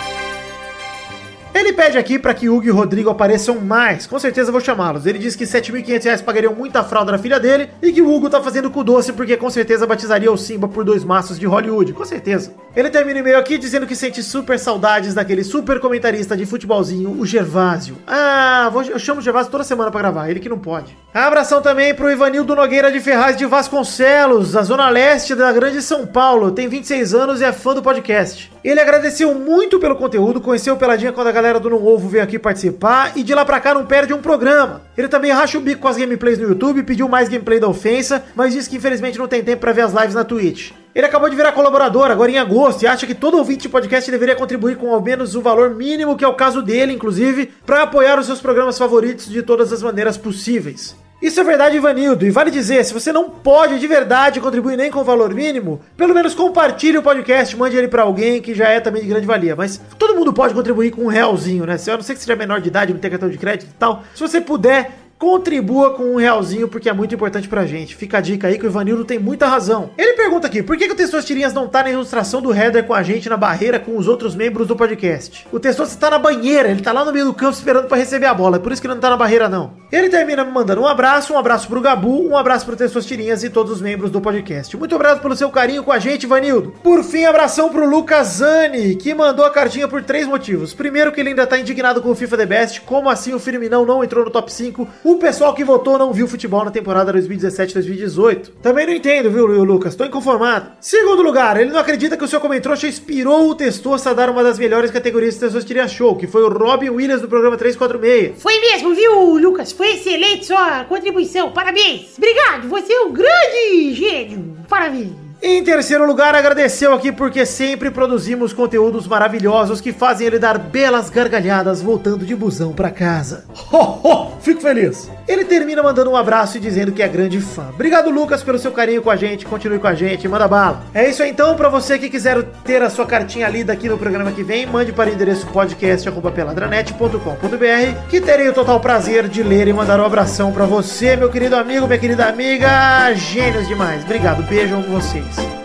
Ele pede aqui para que Hugo e Rodrigo apareçam mais. Com certeza vou chamá-los. Ele diz que 7.500 reais pagariam muita fralda na filha dele e que o Hugo tá fazendo com doce porque com certeza batizaria o Simba por dois maços de Hollywood. Com certeza. Ele termina o e-mail aqui dizendo que sente super saudades daquele super comentarista de futebolzinho, o Gervásio. Ah, vou, eu chamo o Gervásio toda semana para gravar, ele que não pode. Abração também pro Ivanildo Nogueira de Ferraz de Vasconcelos, da zona leste da grande São Paulo. Tem 26 anos e é fã do podcast. Ele agradeceu muito pelo conteúdo, conheceu o Peladinha quando a galera do Não Ovo veio aqui participar e de lá pra cá não perde um programa. Ele também racha o bico com as gameplays no YouTube, pediu mais gameplay da ofensa, mas disse que infelizmente não tem tempo para ver as lives na Twitch. Ele acabou de virar colaborador agora em agosto e acha que todo ouvinte de podcast deveria contribuir com ao menos o valor mínimo, que é o caso dele, inclusive, para apoiar os seus programas favoritos de todas as maneiras possíveis. Isso é verdade, Ivanildo. E vale dizer, se você não pode de verdade contribuir nem com o valor mínimo, pelo menos compartilhe o podcast, mande ele para alguém que já é também de grande valia. Mas todo mundo pode contribuir com um realzinho, né? Se eu não sei que seja menor de idade, não tem cartão de crédito e tal. Se você puder, contribua com um realzinho, porque é muito importante pra gente. Fica a dica aí que o Ivanildo tem muita razão. Ele pergunta aqui, por que, que o Testos Tirinhas não tá na ilustração do header com a gente na barreira com os outros membros do podcast? O Testos está na banheira, ele tá lá no meio do campo esperando para receber a bola, é por isso que ele não tá na barreira não. Ele termina me mandando um abraço, um abraço pro Gabu, um abraço pro Testos Tirinhas e todos os membros do podcast. Muito obrigado pelo seu carinho com a gente, Ivanildo. Por fim, abração pro Lucas Zani, que mandou a cartinha por três motivos. Primeiro que ele ainda tá indignado com o FIFA The Best, como assim o Firminão não entrou no top 5? O pessoal que votou não viu futebol na temporada 2017-2018. Também não entendo, viu, Lucas? Tô inconformado. Segundo lugar, ele não acredita que o seu comentário inspirou o Testosta a dar uma das melhores categorias de Testosteria Show, que foi o Robin Williams do programa 346. Foi mesmo, viu, Lucas? Foi excelente sua contribuição. Parabéns. Obrigado, você é um grande gênio. Parabéns. Em terceiro lugar, agradeceu aqui porque sempre produzimos conteúdos maravilhosos que fazem ele dar belas gargalhadas voltando de busão pra casa. Ho, ho, fico feliz. Ele termina mandando um abraço e dizendo que é grande fã. Obrigado, Lucas, pelo seu carinho com a gente. Continue com a gente, manda bala. É isso aí, então, pra você que quiser ter a sua cartinha lida aqui no programa que vem, mande para o endereço podcast@peladranet.com.br, que terei o total prazer de ler e mandar um abração pra você, meu querido amigo, minha querida amiga. Gênios demais. Obrigado, beijo com vocês. Chegamos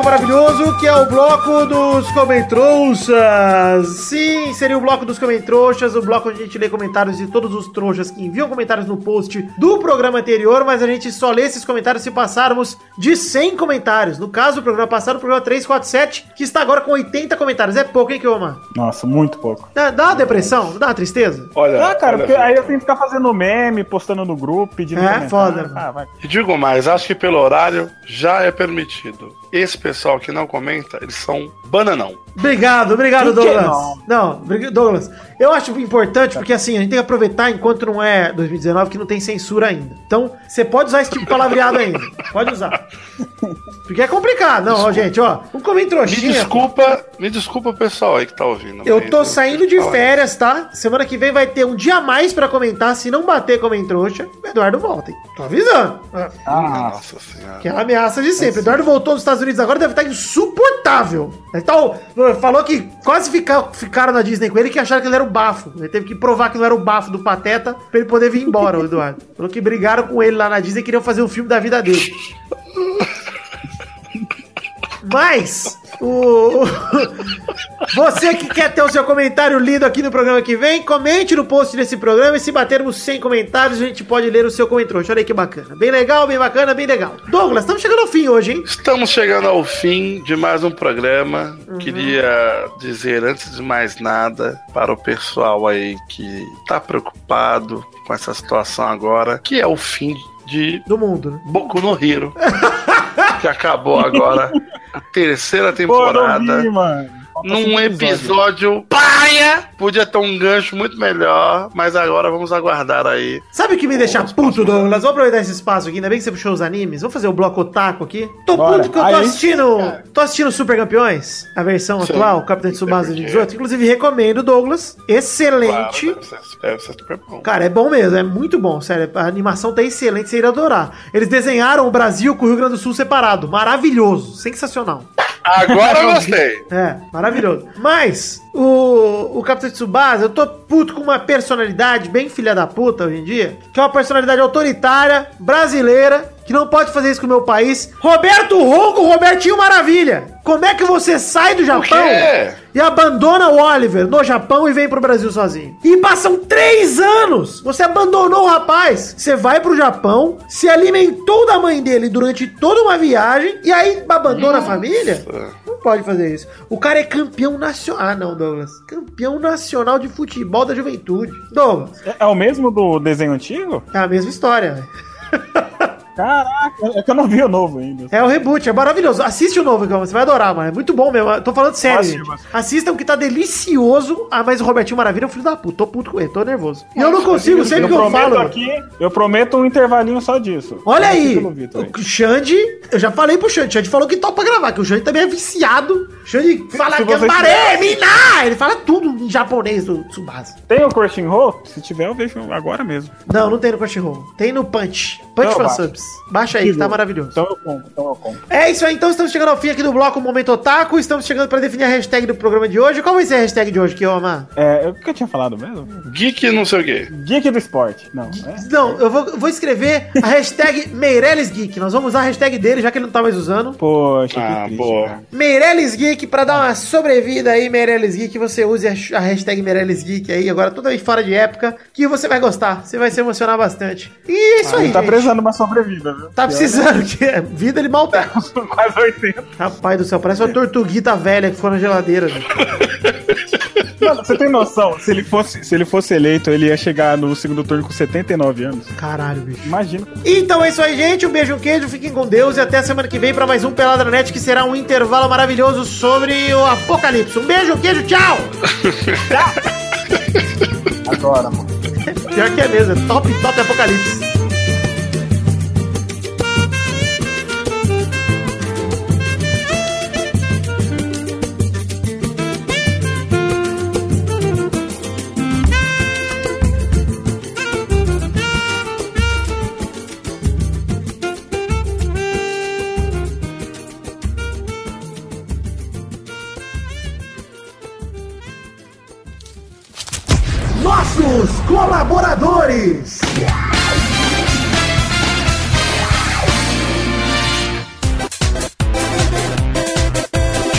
bloco maravilhoso que é o bloco dos Comentrouxas. Sim, seria o bloco dos Comentrouxas, o bloco onde a gente lê comentários de todos os trouxas que enviam comentários no post do programa anterior, mas a gente só lê esses comentários se passarmos de 100 comentários. No caso, do programa passado, o programa 347, que está agora com 80 comentários. É pouco, hein, Kioma? Nossa, muito pouco. Dá, dá uma depressão? Dá uma tristeza? Olha, Ah, cara, olha, porque aí eu tenho que ficar fazendo meme, postando no grupo, pedindo É, comentário. foda. Ah, vai. E digo mais, acho que pelo horário já é permitido. Esse pessoal que não comenta, eles são bananão. Obrigado, obrigado, Por que Douglas. não? Não, Douglas. Eu acho importante porque assim, a gente tem que aproveitar enquanto não é 2019 que não tem censura ainda. Então, você pode usar esse tipo de palavreado ainda. Pode usar. Porque é complicado. Não, ó, gente, ó. Um comem Me trouxinha. desculpa, me desculpa o pessoal aí que tá ouvindo. Eu tô saindo de férias, tá? Semana que vem vai ter um dia a mais pra comentar. Se não bater comem trouxa, Eduardo volta, hein? Tô avisando. Ah, Nossa senhora. Que é a ameaça de sempre. Eduardo voltou dos Estados Unidos agora, deve estar insuportável. Então, falou que quase fica- ficaram na Disney com ele que acharam que ele era o bafo. Ele teve que provar que não era o bafo do Pateta pra ele poder vir embora, o Eduardo. Falou que brigaram com ele lá na Disney e queriam fazer um filme da vida dele. Mas, o... você que quer ter o seu comentário lido aqui no programa que vem, comente no post desse programa e se batermos 100 comentários, a gente pode ler o seu comentário. Olha aí que bacana. Bem legal, bem bacana, bem legal. Douglas, estamos chegando ao fim hoje, hein? Estamos chegando ao fim de mais um programa. Uhum. Queria dizer, antes de mais nada, para o pessoal aí que tá preocupado com essa situação agora, que é o fim de Do mundo, né? Boku no Hero. que acabou agora a terceira pô, temporada. vi, mano. Falta Num episódio paia, podia ter um gancho muito melhor, mas agora vamos aguardar aí. Sabe o que me deixa puto, Douglas? Vou aproveitar esse espaço aqui, ainda bem que você puxou os animes. Vou fazer o bloco otaku aqui. Tô Bora. puto que eu tô Aí, assistindo. Tô assistindo Super Campeões, a versão Sim. atual, Capitão de Tsubasa Sei de por quê. 18. Inclusive, recomendo, Douglas. Excelente. Claro, deve ser- deve ser super bom. Cara, é bom mesmo, é muito bom, sério. A animação tá excelente, você iria adorar. Eles desenharam o Brasil com o Rio Grande do Sul separado. Maravilhoso, sensacional. Agora eu gostei. É, maravilhoso. Mas, o, o Capitão Tsubasa, eu tô puto com uma personalidade bem filha da puta hoje em dia, que é uma personalidade autoritária, brasileira, que não pode fazer isso com o meu país. Roberto Ronco, Robertinho Maravilha. Como é que você sai do Japão e abandona o Oliver no Japão e vem pro Brasil sozinho? E passam três anos! Você abandonou o rapaz. Você vai pro Japão, se alimentou da mãe dele durante toda uma viagem e aí abandona a família? Não pode fazer isso. O cara é campeão nacional. Ah, não, Douglas. Campeão nacional de futebol da juventude. Douglas, É, é o mesmo do desenho antigo? é a mesma história, velho. Caraca, é que eu não vi o novo ainda. É o reboot, é maravilhoso. Assiste o novo, Igão, você vai adorar, mano. É muito bom mesmo. Eu Tô falando sério, Assisti, gente. Assistam que tá delicioso. Ah, mas o Robertinho Maravilha é um filho da puta. Tô puto com ele, tô nervoso. E eu não consigo, sempre que eu prometo falo. aqui, eu prometo um intervalinho só disso. Olha Eu no Vitor aí. o Xande, eu já falei pro Xande, o Xande falou que topa gravar, que o Xande também é viciado. Xande fala gambaré, mina! Ele fala tudo em japonês do Tsubasa. Tem o Crunchyroll? Se tiver, eu vejo agora mesmo. Não, não tem no Crunchyroll. Tem no Punch. Punch Não, Fansubs. Baixa aí, que tá maravilhoso. Então eu compro, então eu compro. É isso aí, então estamos chegando ao fim aqui do bloco Momento Otaku. Estamos chegando para definir a hashtag do programa de hoje. Qual vai ser a hashtag de hoje, Kioma? É, o que eu tinha falado mesmo? Geek não sei o quê. Geek do esporte. Não, é? Não, eu vou, vou escrever a hashtag Meirelles Geek. Nós vamos usar a hashtag dele, já que ele não tá mais usando. Poxa, que Ah, triste, boa. cara. Meirelles Geek, pra dar uma sobrevida aí, Meirelles Geek, você use a, hashtag Meirelles Geek aí, agora totalmente fora de época, que você vai gostar, você vai se emocionar bastante. E é isso aí, Ele tá gente. precisando de uma sobrevida, viu? Tá precisando, que é vida ele mal tem. Quase 80. Rapaz do céu, parece uma tortuguita velha que ficou na geladeira. né? Mano, você tem noção? Se ele, fosse, se ele fosse eleito, ele ia chegar no segundo turno com 79 anos. Caralho, bicho. Imagina. Então é isso aí, gente. Um beijo, um queijo. Fiquem com Deus e até semana que vem para mais um Peladranet, que será um intervalo maravilhoso sobre o apocalipse. Um beijo, queijo, tchau! Agora, mano. Pior que é mesmo, é top, top apocalipse. Nossos colaboradores.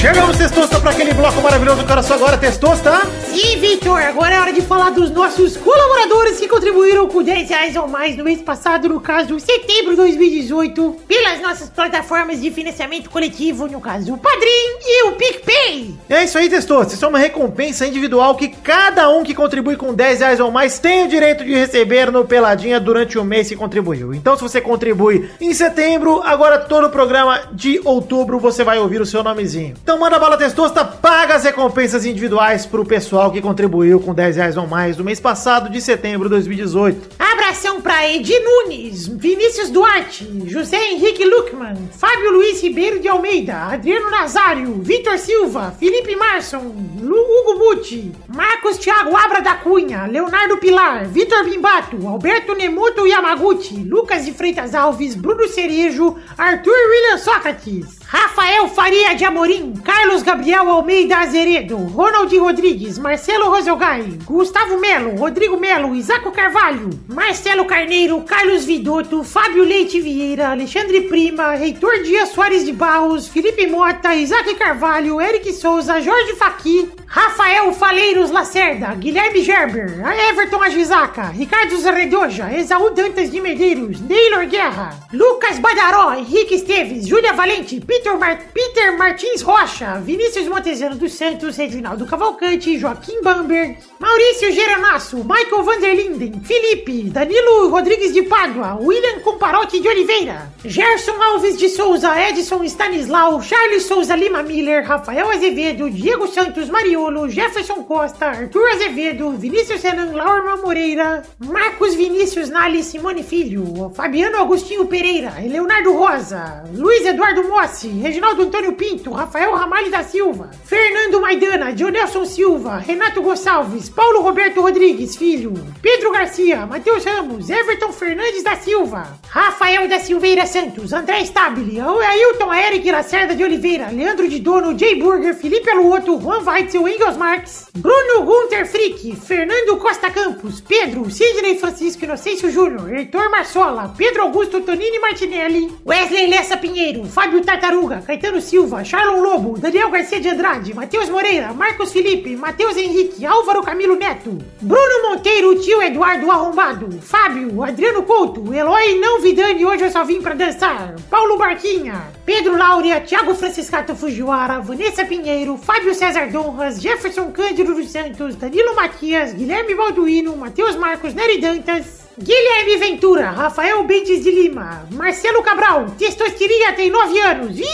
Chegamos, Testosta, para aquele bloco maravilhoso que era só agora, Testosta. Sim, Vitor, agora é hora de falar dos nossos colaboradores que contribuíram com 10 reais ou mais no mês passado, no caso, setembro de 2018, pelas nossas plataformas de financiamento coletivo, no caso, o Padrim e o PicPay. É isso aí, Testosta. Isso é uma recompensa individual que cada um que contribui com 10 reais ou mais tem o direito de receber no Peladinha durante o mês que contribuiu. Então, se você contribui em setembro, agora todo o programa de outubro você vai ouvir o seu nomezinho. Então, manda bala, Testosta, paga as recompensas individuais pro pessoal que contribuiu com 10 reais ou mais no mês passado de setembro de 2018. Abração pra Edi Nunes, Vinícius Duarte, José Henrique Luckman, Fábio Luiz Ribeiro de Almeida, Adriano Nazário, Vitor Silva, Felipe Marson, Lu Hugo Butti, Marcos Thiago Abra da Cunha, Leonardo Pilar, Vitor Bimbato, Alberto Nemoto Yamaguchi, Lucas de Freitas Alves, Bruno Cerejo, Arthur William Sócrates, Rafael Faria de Amorim, Carlos Gabriel Almeida Azeredo, Ronald Rodrigues, Marcelo Roselgai, Gustavo Melo, Rodrigo Melo, Isaco Carvalho, Marcelo Carneiro, Carlos Vidotto, Fábio Leite Vieira, Alexandre Prima, Heitor Dias Soares de Barros, Felipe Mota, Isaac Carvalho, Eric Souza, Jorge Faqui, Rafael Faleiros Lacerda, Guilherme Gerber, Everton Agisaca, Ricardo Zarredoja, Exaú Dantas de Medeiros, Neylor Guerra, Lucas Badaró, Henrique Esteves, Júlia Valente, Peter, Mar Peter Martins Rocha, Vinícius Montezano dos Santos, Reginaldo Cavalcante, Joaquim Bamberg, Maurício Geronasso, Michael Vanderlinden, Felipe, Danilo Rodrigues de Pádua, William Comparotti de Oliveira, Gerson Alves de Souza, Edson Stanislau, Charles Souza Lima Miller, Rafael Azevedo, Diego Santos Mariolo, Jefferson Costa, Arthur Azevedo, Vinícius Renan Laurman Moreira, Marcos Vinícius Nali Simone Filho, Fabiano Agostinho Pereira, Leonardo Rosa, Luiz Eduardo Mossi, Reginaldo Antônio Pinto, Rafael Ramalho da Silva, Fernando Maidana, Dionelson Silva, Renato Gonçalves, Paulo Roberto Rodrigues, filho, Pedro Garcia, Matheus Ramos, Everton Fernandes da Silva, Rafael da Silveira Santos, André Stabile, Ailton Eric Lacerda de Oliveira, Leandro de Dono, Jay Burger, Felipe Aluoto, Juan Weitzel, Engels Marques, Bruno Gunter Frick, Fernando Costa Campos, Pedro, Sidney Francisco Inocêncio Júnior, Heitor Marsola, Pedro Augusto Tonini Martinelli, Wesley Lessa Pinheiro, Fábio Tartaruga, Caetano Silva, Charlon Lobo, Daniel Garcia de Andrade, Matheus Moreira, Marcos Felipe, Matheus Henrique, Álvaro Camilo Neto, Bruno Monteiro, tio Eduardo Arrombado, Fábio, Adriano Couto, Eloy Não Vidani, hoje eu só vim pra dançar, Paulo Barquinha, Pedro Laura, Thiago Franciscato Fujiwara, Vanessa Pinheiro, Fábio César Donras, Jefferson Cândido dos Santos, Danilo Matias, Guilherme Balduino, Matheus Marcos Nery Dantas, Guilherme Ventura, Rafael Bentes de Lima, Marcelo Cabral, Testosteria tem 9 anos. Ih,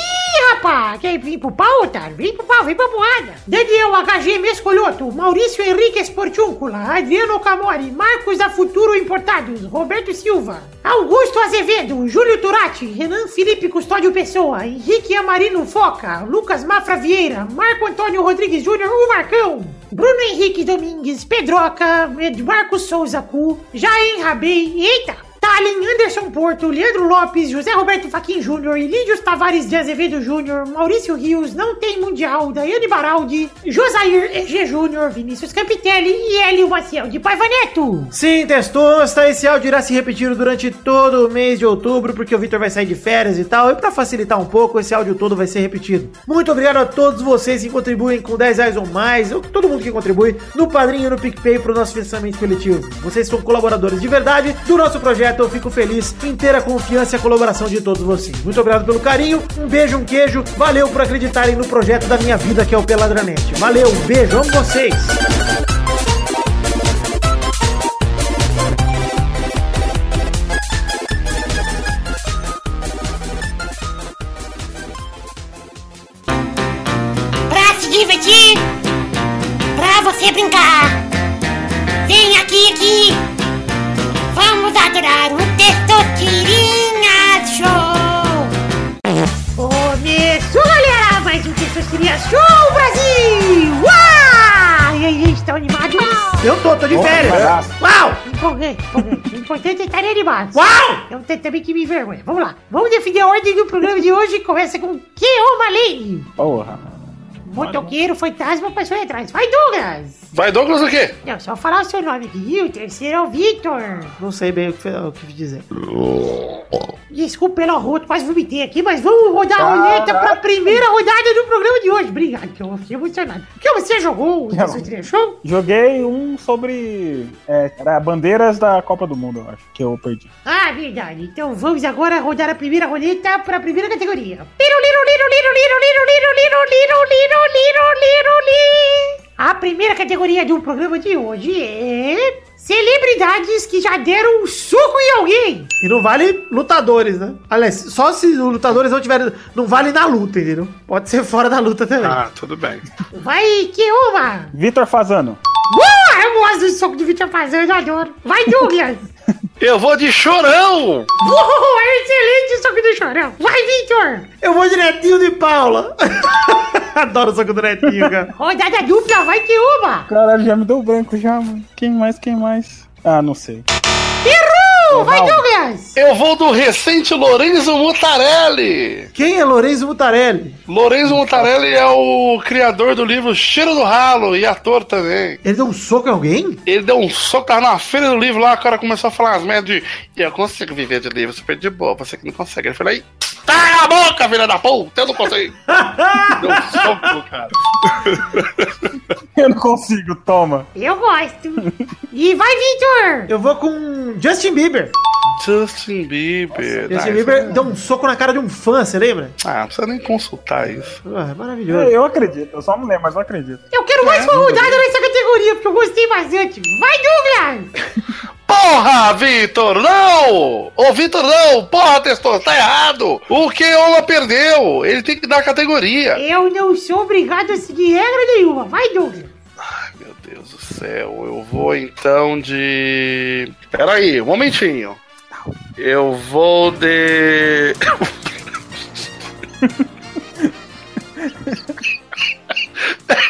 rapá, quer vir pro pau, otário? Vem pro pau, vem pra porrada. Daniel HG Mescolhoto, Maurício Henrique Esportúncula, Adriano Camori, Marcos da Futuro Importados, Roberto Silva, Augusto Azevedo, Júlio Turati, Renan Felipe Custódio Pessoa, Henrique Amarino Foca, Lucas Mafra Vieira, Marco Antônio Rodrigues Júnior, o Marcão, Bruno Henrique Domingues, Pedroca, Marcos Souza Cu, Jair Rabei, eita! Tallin, Anderson Porto, Leandro Lopes, José Roberto Faquin Júnior, Lídios Tavares de Azevedo Júnior, Maurício Rios, Não Tem Mundial, Daiane Baraldi, Josair EG Júnior, Vinícius Campitelli e Hélio Maciel de Paiva Neto. Sim, Testosta, esse áudio irá se repetir durante todo o mês de outubro, porque o Vitor vai sair de férias e tal, e para facilitar um pouco, esse áudio todo vai ser repetido. Muito obrigado a todos vocês que contribuem com 10 reais ou mais, ou todo mundo que contribui, no Padrinho e no PicPay pro nosso financiamento coletivo. Vocês são colaboradores de verdade do nosso projeto, direto, eu fico feliz. Inteira confiança e a colaboração de todos vocês. Muito obrigado pelo carinho, um beijo, um queijo. Valeu por acreditarem no projeto da minha vida que é o Peladranet. Valeu, um beijo, amo vocês. Pra se divertir, pra você brincar, vem aqui, aqui Show Brasil! Uau! E aí, está animado? Eu tô, tô de férias. Uau! Empolguei, empolguei. O importante é estar animado. Uau! Eu tenho também que me envergonhar. Vamos lá. Vamos definir a ordem do programa de hoje. Começa com que uma lei. Porra, mano. Motoqueiro, fantasma, passou aí atrás. Vai, Douglas! Vai, Douglas, o quê? Não, só falar o seu nome aqui. E o terceiro é o Victor. Não sei bem o que, o que dizer. Desculpa pelo arroto, quase vomitei aqui, mas vamos rodar a roleta pra primeira rodada do programa de hoje. Obrigado, que eu fiquei emocionado. que você jogou o trilha show? Joguei um sobre. É, era bandeiras da Copa do Mundo, eu acho, que eu perdi. Ah, verdade. Então vamos agora rodar a primeira roleta pra primeira categoria. Liro, liro, liro, liro, liro, liro, liro, liro, liro, liro, liro, liro, li. A primeira categoria do programa de hoje é... Celebridades que já deram um soco em alguém. E não vale lutadores, né? Aliás, só se os lutadores não tiverem. Não vale na luta, entendeu? Pode ser fora da luta também. Ah, tudo bem. Vai, que uma. Vitor Fazano. Boa! Eu gosto do soco de Vitor fazendo, eu adoro. Vai, Douglas. Eu vou de chorão! Boa! É excelente o soco do chorão. Vai, Vitor. Eu vou direitinho de Paula. Adoro o soco do netinho, cara. Rodada dupla, vai, que uma. Caralho, já me deu branco já, mano. Quem mais, quem mais? Ah, não sei. Vai. Eu vou do recente Lorenzo Mutarelli! Quem é Lourenço Mutarelli? Lorenzo Mutarelli é o criador do livro Cheiro do Ralo e ator também. Ele deu um soco em alguém? Ele deu um soco, tava na feira do livro lá, o cara começou a falar as merdas de eu consigo viver de livro super de boa, você que não consegue. Ele falou aí, tá a boca, filha da puta, eu não consigo. deu um soco, cara. Eu não consigo, toma. Eu gosto. E vai, Vitor. Eu vou com Justin Bieber. Justin Bieber. Justin Ah, Bieber deu um soco na cara de um fã, você lembra? Ah, não precisa nem consultar isso. Ah, é maravilhoso. Eu acredito, eu só não lembro, mas eu acredito. Eu quero mais uma rodada nessa categoria, porque eu gostei bastante. Vai, Douglas. Porra, Vitor, não! Ô, Vitor, não! Porra, testou, tá errado! O Keoma perdeu! Ele tem que dar categoria! Eu não sou obrigado a seguir regra nenhuma. Vai, Douglas. Ai, meu Deus do céu, eu vou então de. Peraí, um momentinho. Eu vou de.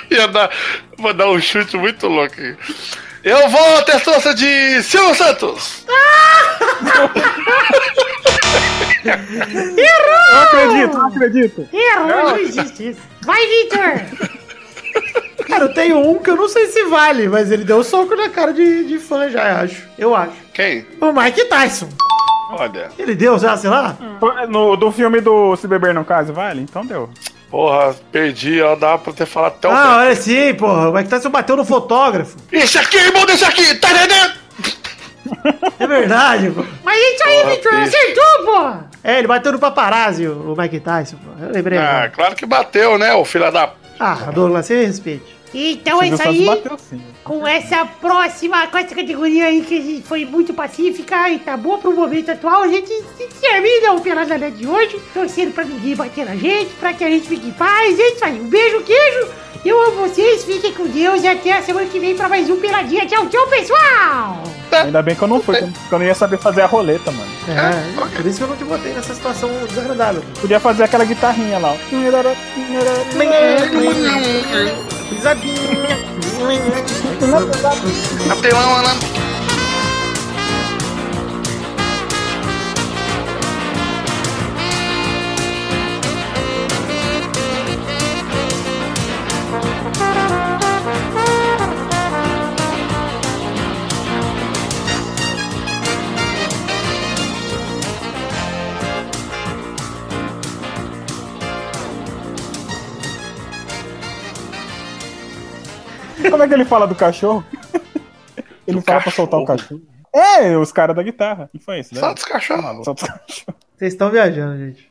Ia dar... Vou dar um chute muito louco aqui. Eu vou testosta de Silvio Santos! Eu acredito, eu acredito. Errou, não existe isso. Vai, Vitor. Cara, eu tenho um que eu não sei se vale, mas ele deu um soco na cara de, de fã já, acho. Eu acho. Quem? O Mike Tyson. Olha, Ele deu já, sei lá? No, do filme do Se Beber Não Case, vale? Então deu. porra, perdi, ó, dá pra ter falado até o. Ah, olha sim, porra. O Mike Tyson bateu no fotógrafo. Esse aqui, irmão desse aqui, tá entendendo? É verdade, pô. Mas é isso aí, Porra, Vitor. Acertou, pô. É, ele bateu no paparazzi, o Mike Tyson, pô. Eu lembrei. Ah, agora. claro que bateu, né, o filho da. Ah, Douglas, você respeite. Então é isso aí. bateu sim. Com essa próxima, com essa categoria aí que a gente foi muito pacífica e tá boa pro momento atual, a gente se termina o Pelada Net de hoje, torcendo pra ninguém bater na gente, pra que a gente fique em paz. É isso aí, um beijo, queijo. Eu amo vocês, fiquem com Deus e até a semana que vem pra mais um Peladinha. Tchau, tchau, pessoal! Ainda bem que eu não fui, porque eu não ia saber fazer a roleta, mano. É, por isso que eu não te botei nessa situação desagradável. Podia fazer aquela guitarrinha lá, ó. Pisadinha. Tapi to 1 Como é que ele fala do cachorro? Ele fala pra soltar o cachorro. É, os caras da guitarra. Não foi isso, né? Só dos cachorros. Só dos cachorros. Vocês estão viajando, gente.